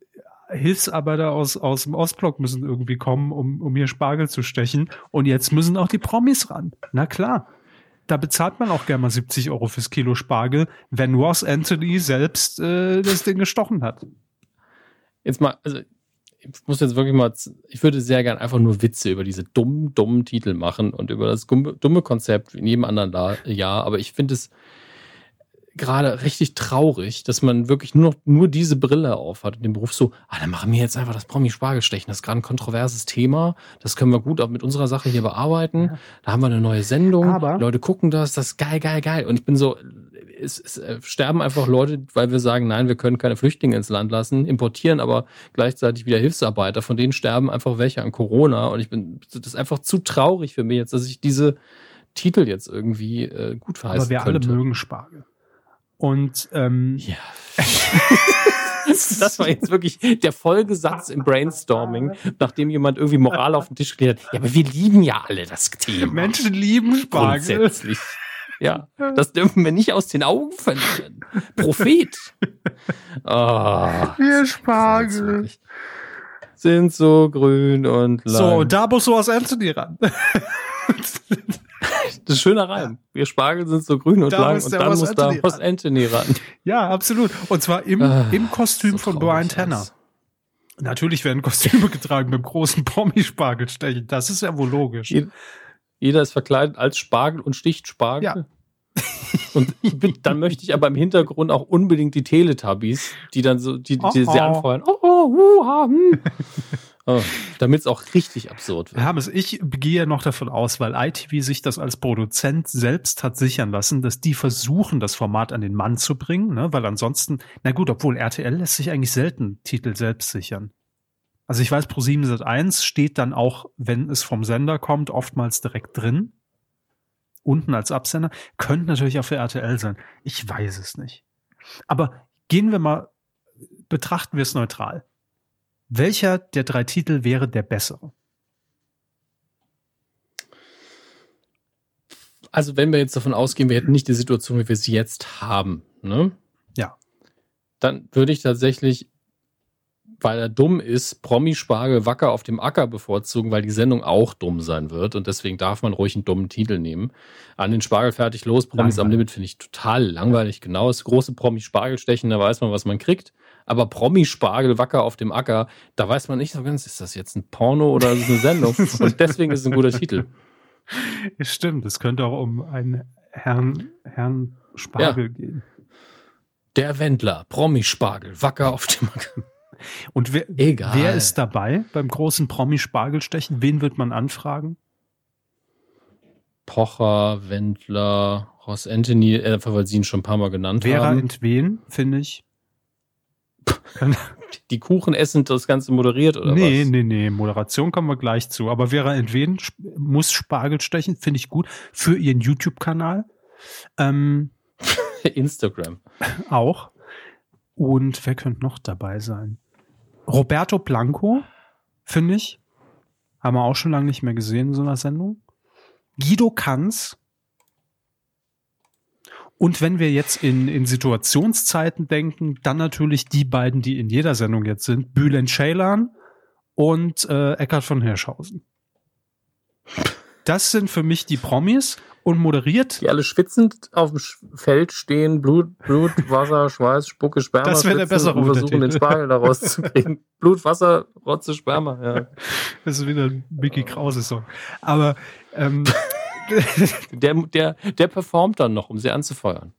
Hilfsarbeiter aus, aus dem Ostblock müssen irgendwie kommen, um, um hier Spargel zu stechen. Und jetzt müssen auch die Promis ran. Na klar. Da bezahlt man auch gerne mal 70 Euro fürs Kilo Spargel, wenn Ross Anthony selbst äh, das Ding gestochen hat. Jetzt mal, also ich muss jetzt wirklich mal, ich würde sehr gern einfach nur Witze über diese dummen, dummen Titel machen und über das dumme, Konzept in jedem anderen Jahr, aber ich finde es gerade richtig traurig, dass man wirklich nur noch nur diese Brille aufhat und den Beruf so, ah, dann machen wir jetzt einfach das Promi-Spargelstechen. Das ist gerade ein kontroverses Thema. Das können wir gut auch mit unserer Sache hier bearbeiten. Ja. Da haben wir eine neue Sendung. Aber- Leute gucken das, das ist geil, geil, geil. Und ich bin so, es, es äh, sterben einfach Leute, weil wir sagen, nein, wir können keine Flüchtlinge ins Land lassen, importieren aber gleichzeitig wieder Hilfsarbeiter. Von denen sterben einfach welche an Corona. Und ich bin, das ist einfach zu traurig für mich jetzt, dass ich diese Titel jetzt irgendwie äh, gut verheißen Aber wir könnte. alle mögen Spargel. Und ähm, Ja. Das, war jetzt wirklich der Folgesatz im Brainstorming, nachdem jemand irgendwie Moral auf den Tisch gelegt hat. Ja, aber wir lieben ja alle das Thema. Menschen lieben Spargel. Grundsätzlich. Ja, das dürfen wir nicht aus den Augen verlieren. Prophet. Oh, Wir Spargel. sind so grün und lang. So, da muss sowas Anthony ran. Das ist schöner Reim. Wir Spargel sind so grün und Da lang und dann Ross muss Anthony da Ross ran. Anthony ran. ja, absolut. Und zwar im, Ah, im Kostüm so von Brian Tanner. alles. Natürlich werden Kostüme getragen mit dem großen Promispargelstechen. Das ist ja wohl logisch. Je- Jeder ist verkleidet als Spargel und sticht Spargel. Ja. Und dann möchte ich aber im Hintergrund auch unbedingt die Teletubbies, die dann so, die, die Oh, sie oh. anfeuern. Oh, oh, huha, hm. oh, Damit es auch richtig absurd wird. Hermes, ich gehe noch davon aus, weil ITV sich das als Produzent selbst hat sichern lassen, dass die versuchen, das Format an den Mann zu bringen, ne? weil ansonsten, na gut, obwohl RTL lässt sich eigentlich selten Titel selbst sichern. Also ich weiß, Pro7 Sat1 steht dann auch, wenn es vom Sender kommt, oftmals direkt drin. Unten als Absender. Könnte natürlich auch für RTL sein. Ich weiß es nicht. Aber gehen wir mal, betrachten wir es neutral. Welcher der drei Titel wäre der bessere? Also wenn wir jetzt davon ausgehen, wir hätten nicht die Situation, wie wir sie jetzt haben, ne? Ja. Dann würde ich tatsächlich, weil er dumm ist, Promi Spargel Wacker auf dem Acker bevorzugen, weil die Sendung auch dumm sein wird und deswegen darf man ruhig einen dummen Titel nehmen. An den Spargel fertig los, Promis am Langweilig. Limit finde ich total langweilig. Genau, das große Promi Spargel stechen, da weiß man, was man kriegt. Aber Promi Spargel Wacker auf dem Acker, da weiß man nicht so ganz, ist das jetzt ein Porno oder ist es eine Sendung? und deswegen ist es ein guter Titel. Stimmt, es könnte auch um einen Herrn, Herrn Spargel gehen. Der Wendler, Promi-Spargel, Wacker auf dem Acker. Und wer, wer ist dabei beim großen Promi-Spargelstechen? Wen wird man anfragen? Pocher, Wendler, Ross Anthony, äh, einfach weil sie ihn schon ein paar Mal genannt Vera haben. Entwen, finde ich. Die Kuchen essen das Ganze moderiert oder nee, was? nee, nee, Moderation kommen wir gleich zu. Aber Vera Entwen muss Spargel stechen, finde ich gut. Für ihren YouTube-Kanal. Ähm, Instagram. auch. Und wer könnte noch dabei sein? Roberto Blanco, finde ich. Haben wir auch schon lange nicht mehr gesehen in so einer Sendung. Guido Kanz. Und wenn wir jetzt in, in Situationszeiten denken, dann natürlich die beiden, die in jeder Sendung jetzt sind, Bülent Ceylan und äh, Eckhard von Hirschhausen. Das sind für mich die Promis und moderiert Die alle schwitzend auf dem Feld stehen, Blut, Blut, Wasser, Schweiß, Spucke, Sperma. Das wär der bessere und versuchen, den. Spargel da rauszukriegen. Blut, Wasser, Rotze, Sperma, ja. Das ist wieder ein Mickey Krause Song. Aber ähm, Der, der, der performt dann noch, um sie anzufeuern.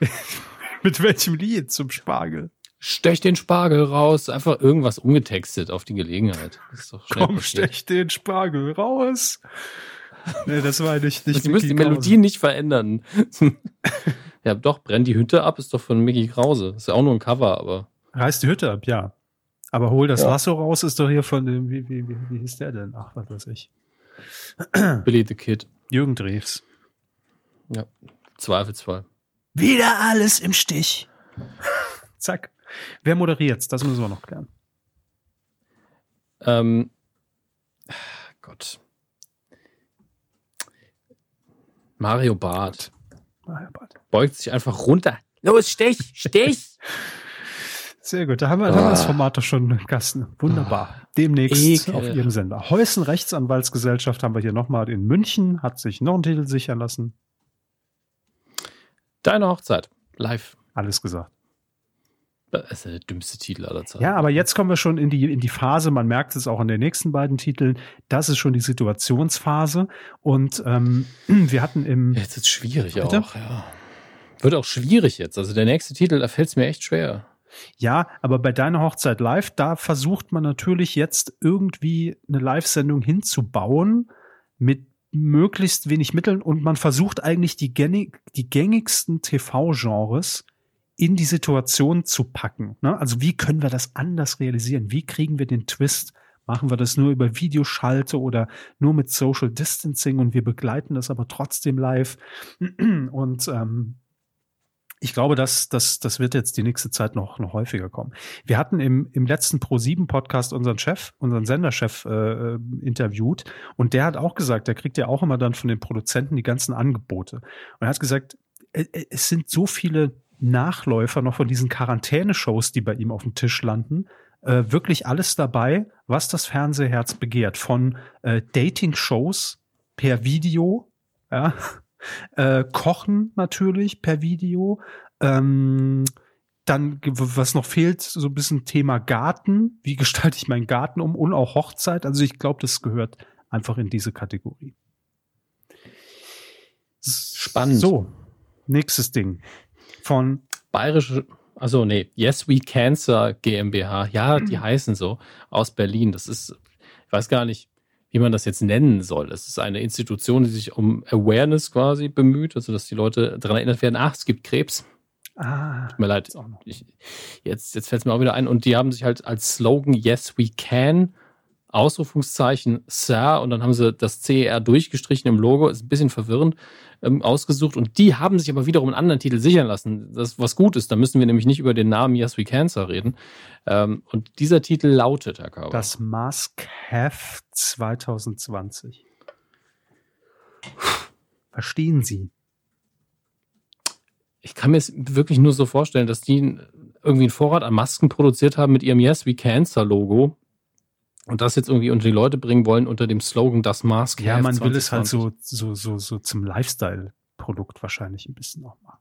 mit welchem Lied zum Spargel? Stech den Spargel raus, einfach irgendwas umgetextet auf die Gelegenheit. Ist doch Komm, passiert. stech den Spargel raus. Nee, das war nicht, nicht Sie müssen die Melodie nicht verändern. ja, doch, brenn die Hütte ab, ist doch von Mickey Krause. Ist ja auch nur ein Cover, aber. Reiß die Hütte ab, ja. Aber hol das Ja. Lasso raus, ist doch hier von dem, wie, wie, wie, wie hieß der denn? Ach, was weiß ich. Billy the Kid. Jürgen Drews. Ja, Zweifelsfall. Wieder alles im Stich. Zack. Wer moderiert's? Das müssen wir noch klären. Ähm, Gott. Mario Barth ja, bald. beugt sich einfach runter. Los, stech, stech! Sehr gut, da haben wir, da haben wir das Ah. Format doch schon Gasten. Wunderbar. Demnächst Ekel. auf Ihrem Sender. Heusen Rechtsanwaltsgesellschaft haben wir hier nochmal in München, hat sich noch einen Titel sichern lassen. Deine Hochzeit. Live. Alles gesagt. Das ist der dümmste Titel aller Zeiten. Ja, aber jetzt kommen wir schon in die, in die Phase, man merkt es auch an den nächsten beiden Titeln, das ist schon die Situationsphase. Und ähm, wir hatten im, Jetzt ist schwierig Bitte? auch, ja. Wird auch schwierig jetzt. Also der nächste Titel, da fällt es mir echt schwer. Ja, aber bei deiner Hochzeit live, da versucht man natürlich jetzt irgendwie eine Live-Sendung hinzubauen mit möglichst wenig Mitteln und man versucht eigentlich die, die gängigsten TV-Genres in die Situation zu packen. Ne? Also wie können wir das anders realisieren? Wie kriegen wir den Twist? Machen wir das nur über Videoschalte oder nur mit Social Distancing und wir begleiten das aber trotzdem live? Und ähm, ich glaube, das, das, das wird jetzt die nächste Zeit noch, noch häufiger kommen. Wir hatten im, im letzten Pro7-Podcast unseren Chef, unseren Senderchef äh, interviewt und der hat auch gesagt, der kriegt ja auch immer dann von den Produzenten die ganzen Angebote. Und er hat gesagt, es sind so viele Nachläufer noch von diesen Quarantäne-Shows, die bei ihm auf dem Tisch landen, äh, wirklich alles dabei, was das Fernsehherz begehrt. Von äh, Dating-Shows per Video, ja, äh, Kochen natürlich per Video. Ähm, dann, was noch fehlt, so ein bisschen Thema Garten. Wie gestalte ich meinen Garten um? Und auch Hochzeit. Also ich glaube, das gehört einfach in diese Kategorie. Spannend. So, nächstes Ding. Von Bayerische, also nee, Yes We Cancer GmbH. Ja, die heißen so aus Berlin. Das ist, ich weiß gar nicht, wie man das jetzt nennen soll. Es ist eine Institution, die sich um Awareness quasi bemüht, also dass die Leute daran erinnert werden, ach, es gibt Krebs. Ah, Tut mir leid. Ich, jetzt jetzt fällt es mir auch wieder ein. Und die haben sich halt als Slogan Yes We Can Ausrufungszeichen Sir und dann haben sie das CER durchgestrichen im Logo, ist ein bisschen verwirrend ähm, ausgesucht und die haben sich aber wiederum einen anderen Titel sichern lassen, das was gut ist, da müssen wir nämlich nicht über den Namen Yes We Cancer reden ähm, und dieser Titel lautet, Herr Kauber. Das Mask Heft 2020. Verstehen Sie? Ich kann mir es wirklich nur so vorstellen, dass die irgendwie einen Vorrat an Masken produziert haben mit ihrem Yes We Cancer Logo und das jetzt irgendwie unter die Leute bringen wollen unter dem Slogan das Mask. Ja, man 2020. will es halt so, so, so, so zum Lifestyle-Produkt wahrscheinlich ein bisschen auch machen.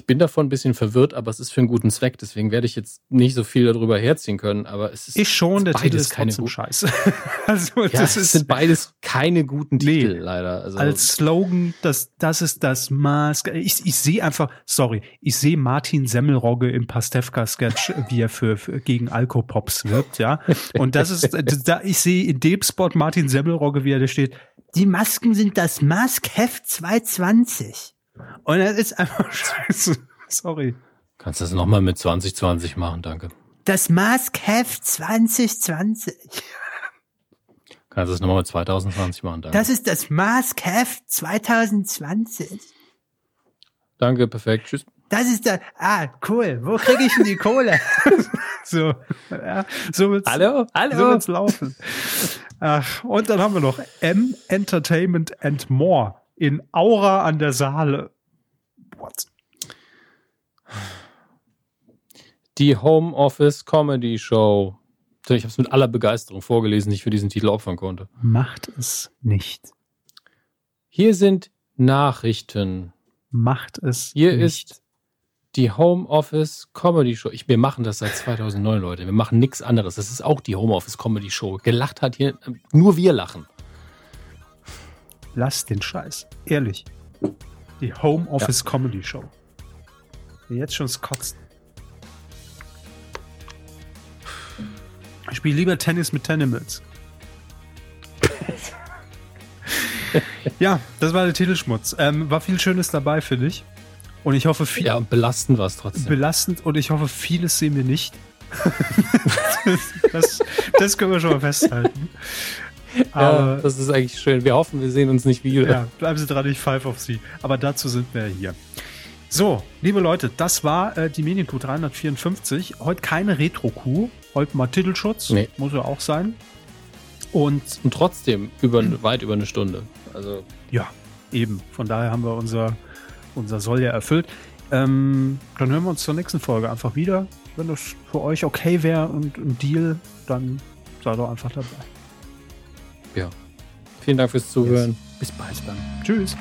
Ich bin davon ein bisschen verwirrt, aber es ist für einen guten Zweck. Deswegen werde ich jetzt nicht so viel darüber herziehen können. Aber es ist ich schon. Der Titel ist keine Scheiße. also ja, das ist, sind beides keine guten nee, Titel leider. Also als Slogan, das das ist das Maß. Ich, ich sehe einfach, sorry, ich sehe Martin Semmelrogge im Pastewka-Sketch, wie er für, für gegen Alkopops wirbt, ja. Und das ist, da ich sehe in dem Spot Martin Semmelrogge, wie er da steht. Die Masken sind das Maskheft 220. Und das ist einfach scheiße. Sorry. Kannst du das nochmal mit 2020 machen, danke. Das Mask-Heft 2020. Kannst du das nochmal mit 2020 machen, danke. Das ist das Mask-Heft 2020. Danke, perfekt. Tschüss. Das ist der, ah, cool. Wo kriege ich denn die Kohle? so, ja, so wird's, hallo, hallo. So wird's laufen. Ach, und dann haben wir noch M Entertainment and More in Aura an der Saale. What? Die Homeoffice Comedy Show. Ich habe es mit aller Begeisterung vorgelesen, die ich für diesen Titel opfern konnte. Macht es nicht. Hier sind Nachrichten. Macht es Hier nicht. ist die Homeoffice Comedy Show. Ich, wir machen das seit 2009, Leute. Wir machen nichts anderes. Das ist auch die Homeoffice Comedy Show. Gelacht hat hier, nur wir lachen. Lass den Scheiß. Ehrlich. Die Home Office ja. Comedy Show. Jetzt schon kotzen. Ich spiele lieber Tennis mit Tenimals. ja, das war der Titelschmutz. Ähm, war viel Schönes dabei, finde ich. Und ich hoffe viel. Ja, belastend war es trotzdem. Belastend und ich hoffe, vieles sehen wir nicht. das, das können wir schon mal festhalten. Aber, ja, das ist eigentlich schön. Wir hoffen, wir sehen uns nicht wieder. Ja, bleiben Sie dran, ich pfeife auf Sie. Aber dazu sind wir hier. So, liebe Leute, das war äh, die Medienkuh 354. Heute keine Retro-Kuh, heute mal Titelschutz. Nee. Muss ja auch sein. Und, Und trotzdem über, weit über eine Stunde. Also. Ja, eben. Von daher haben wir unser, unser Soll ja erfüllt. Ähm, dann hören wir uns zur nächsten Folge einfach wieder. Wenn das für euch okay wäre und ein Deal, dann seid doch einfach dabei. Ja. Vielen Dank fürs Zuhören. Yes. Bis bald dann. Tschüss.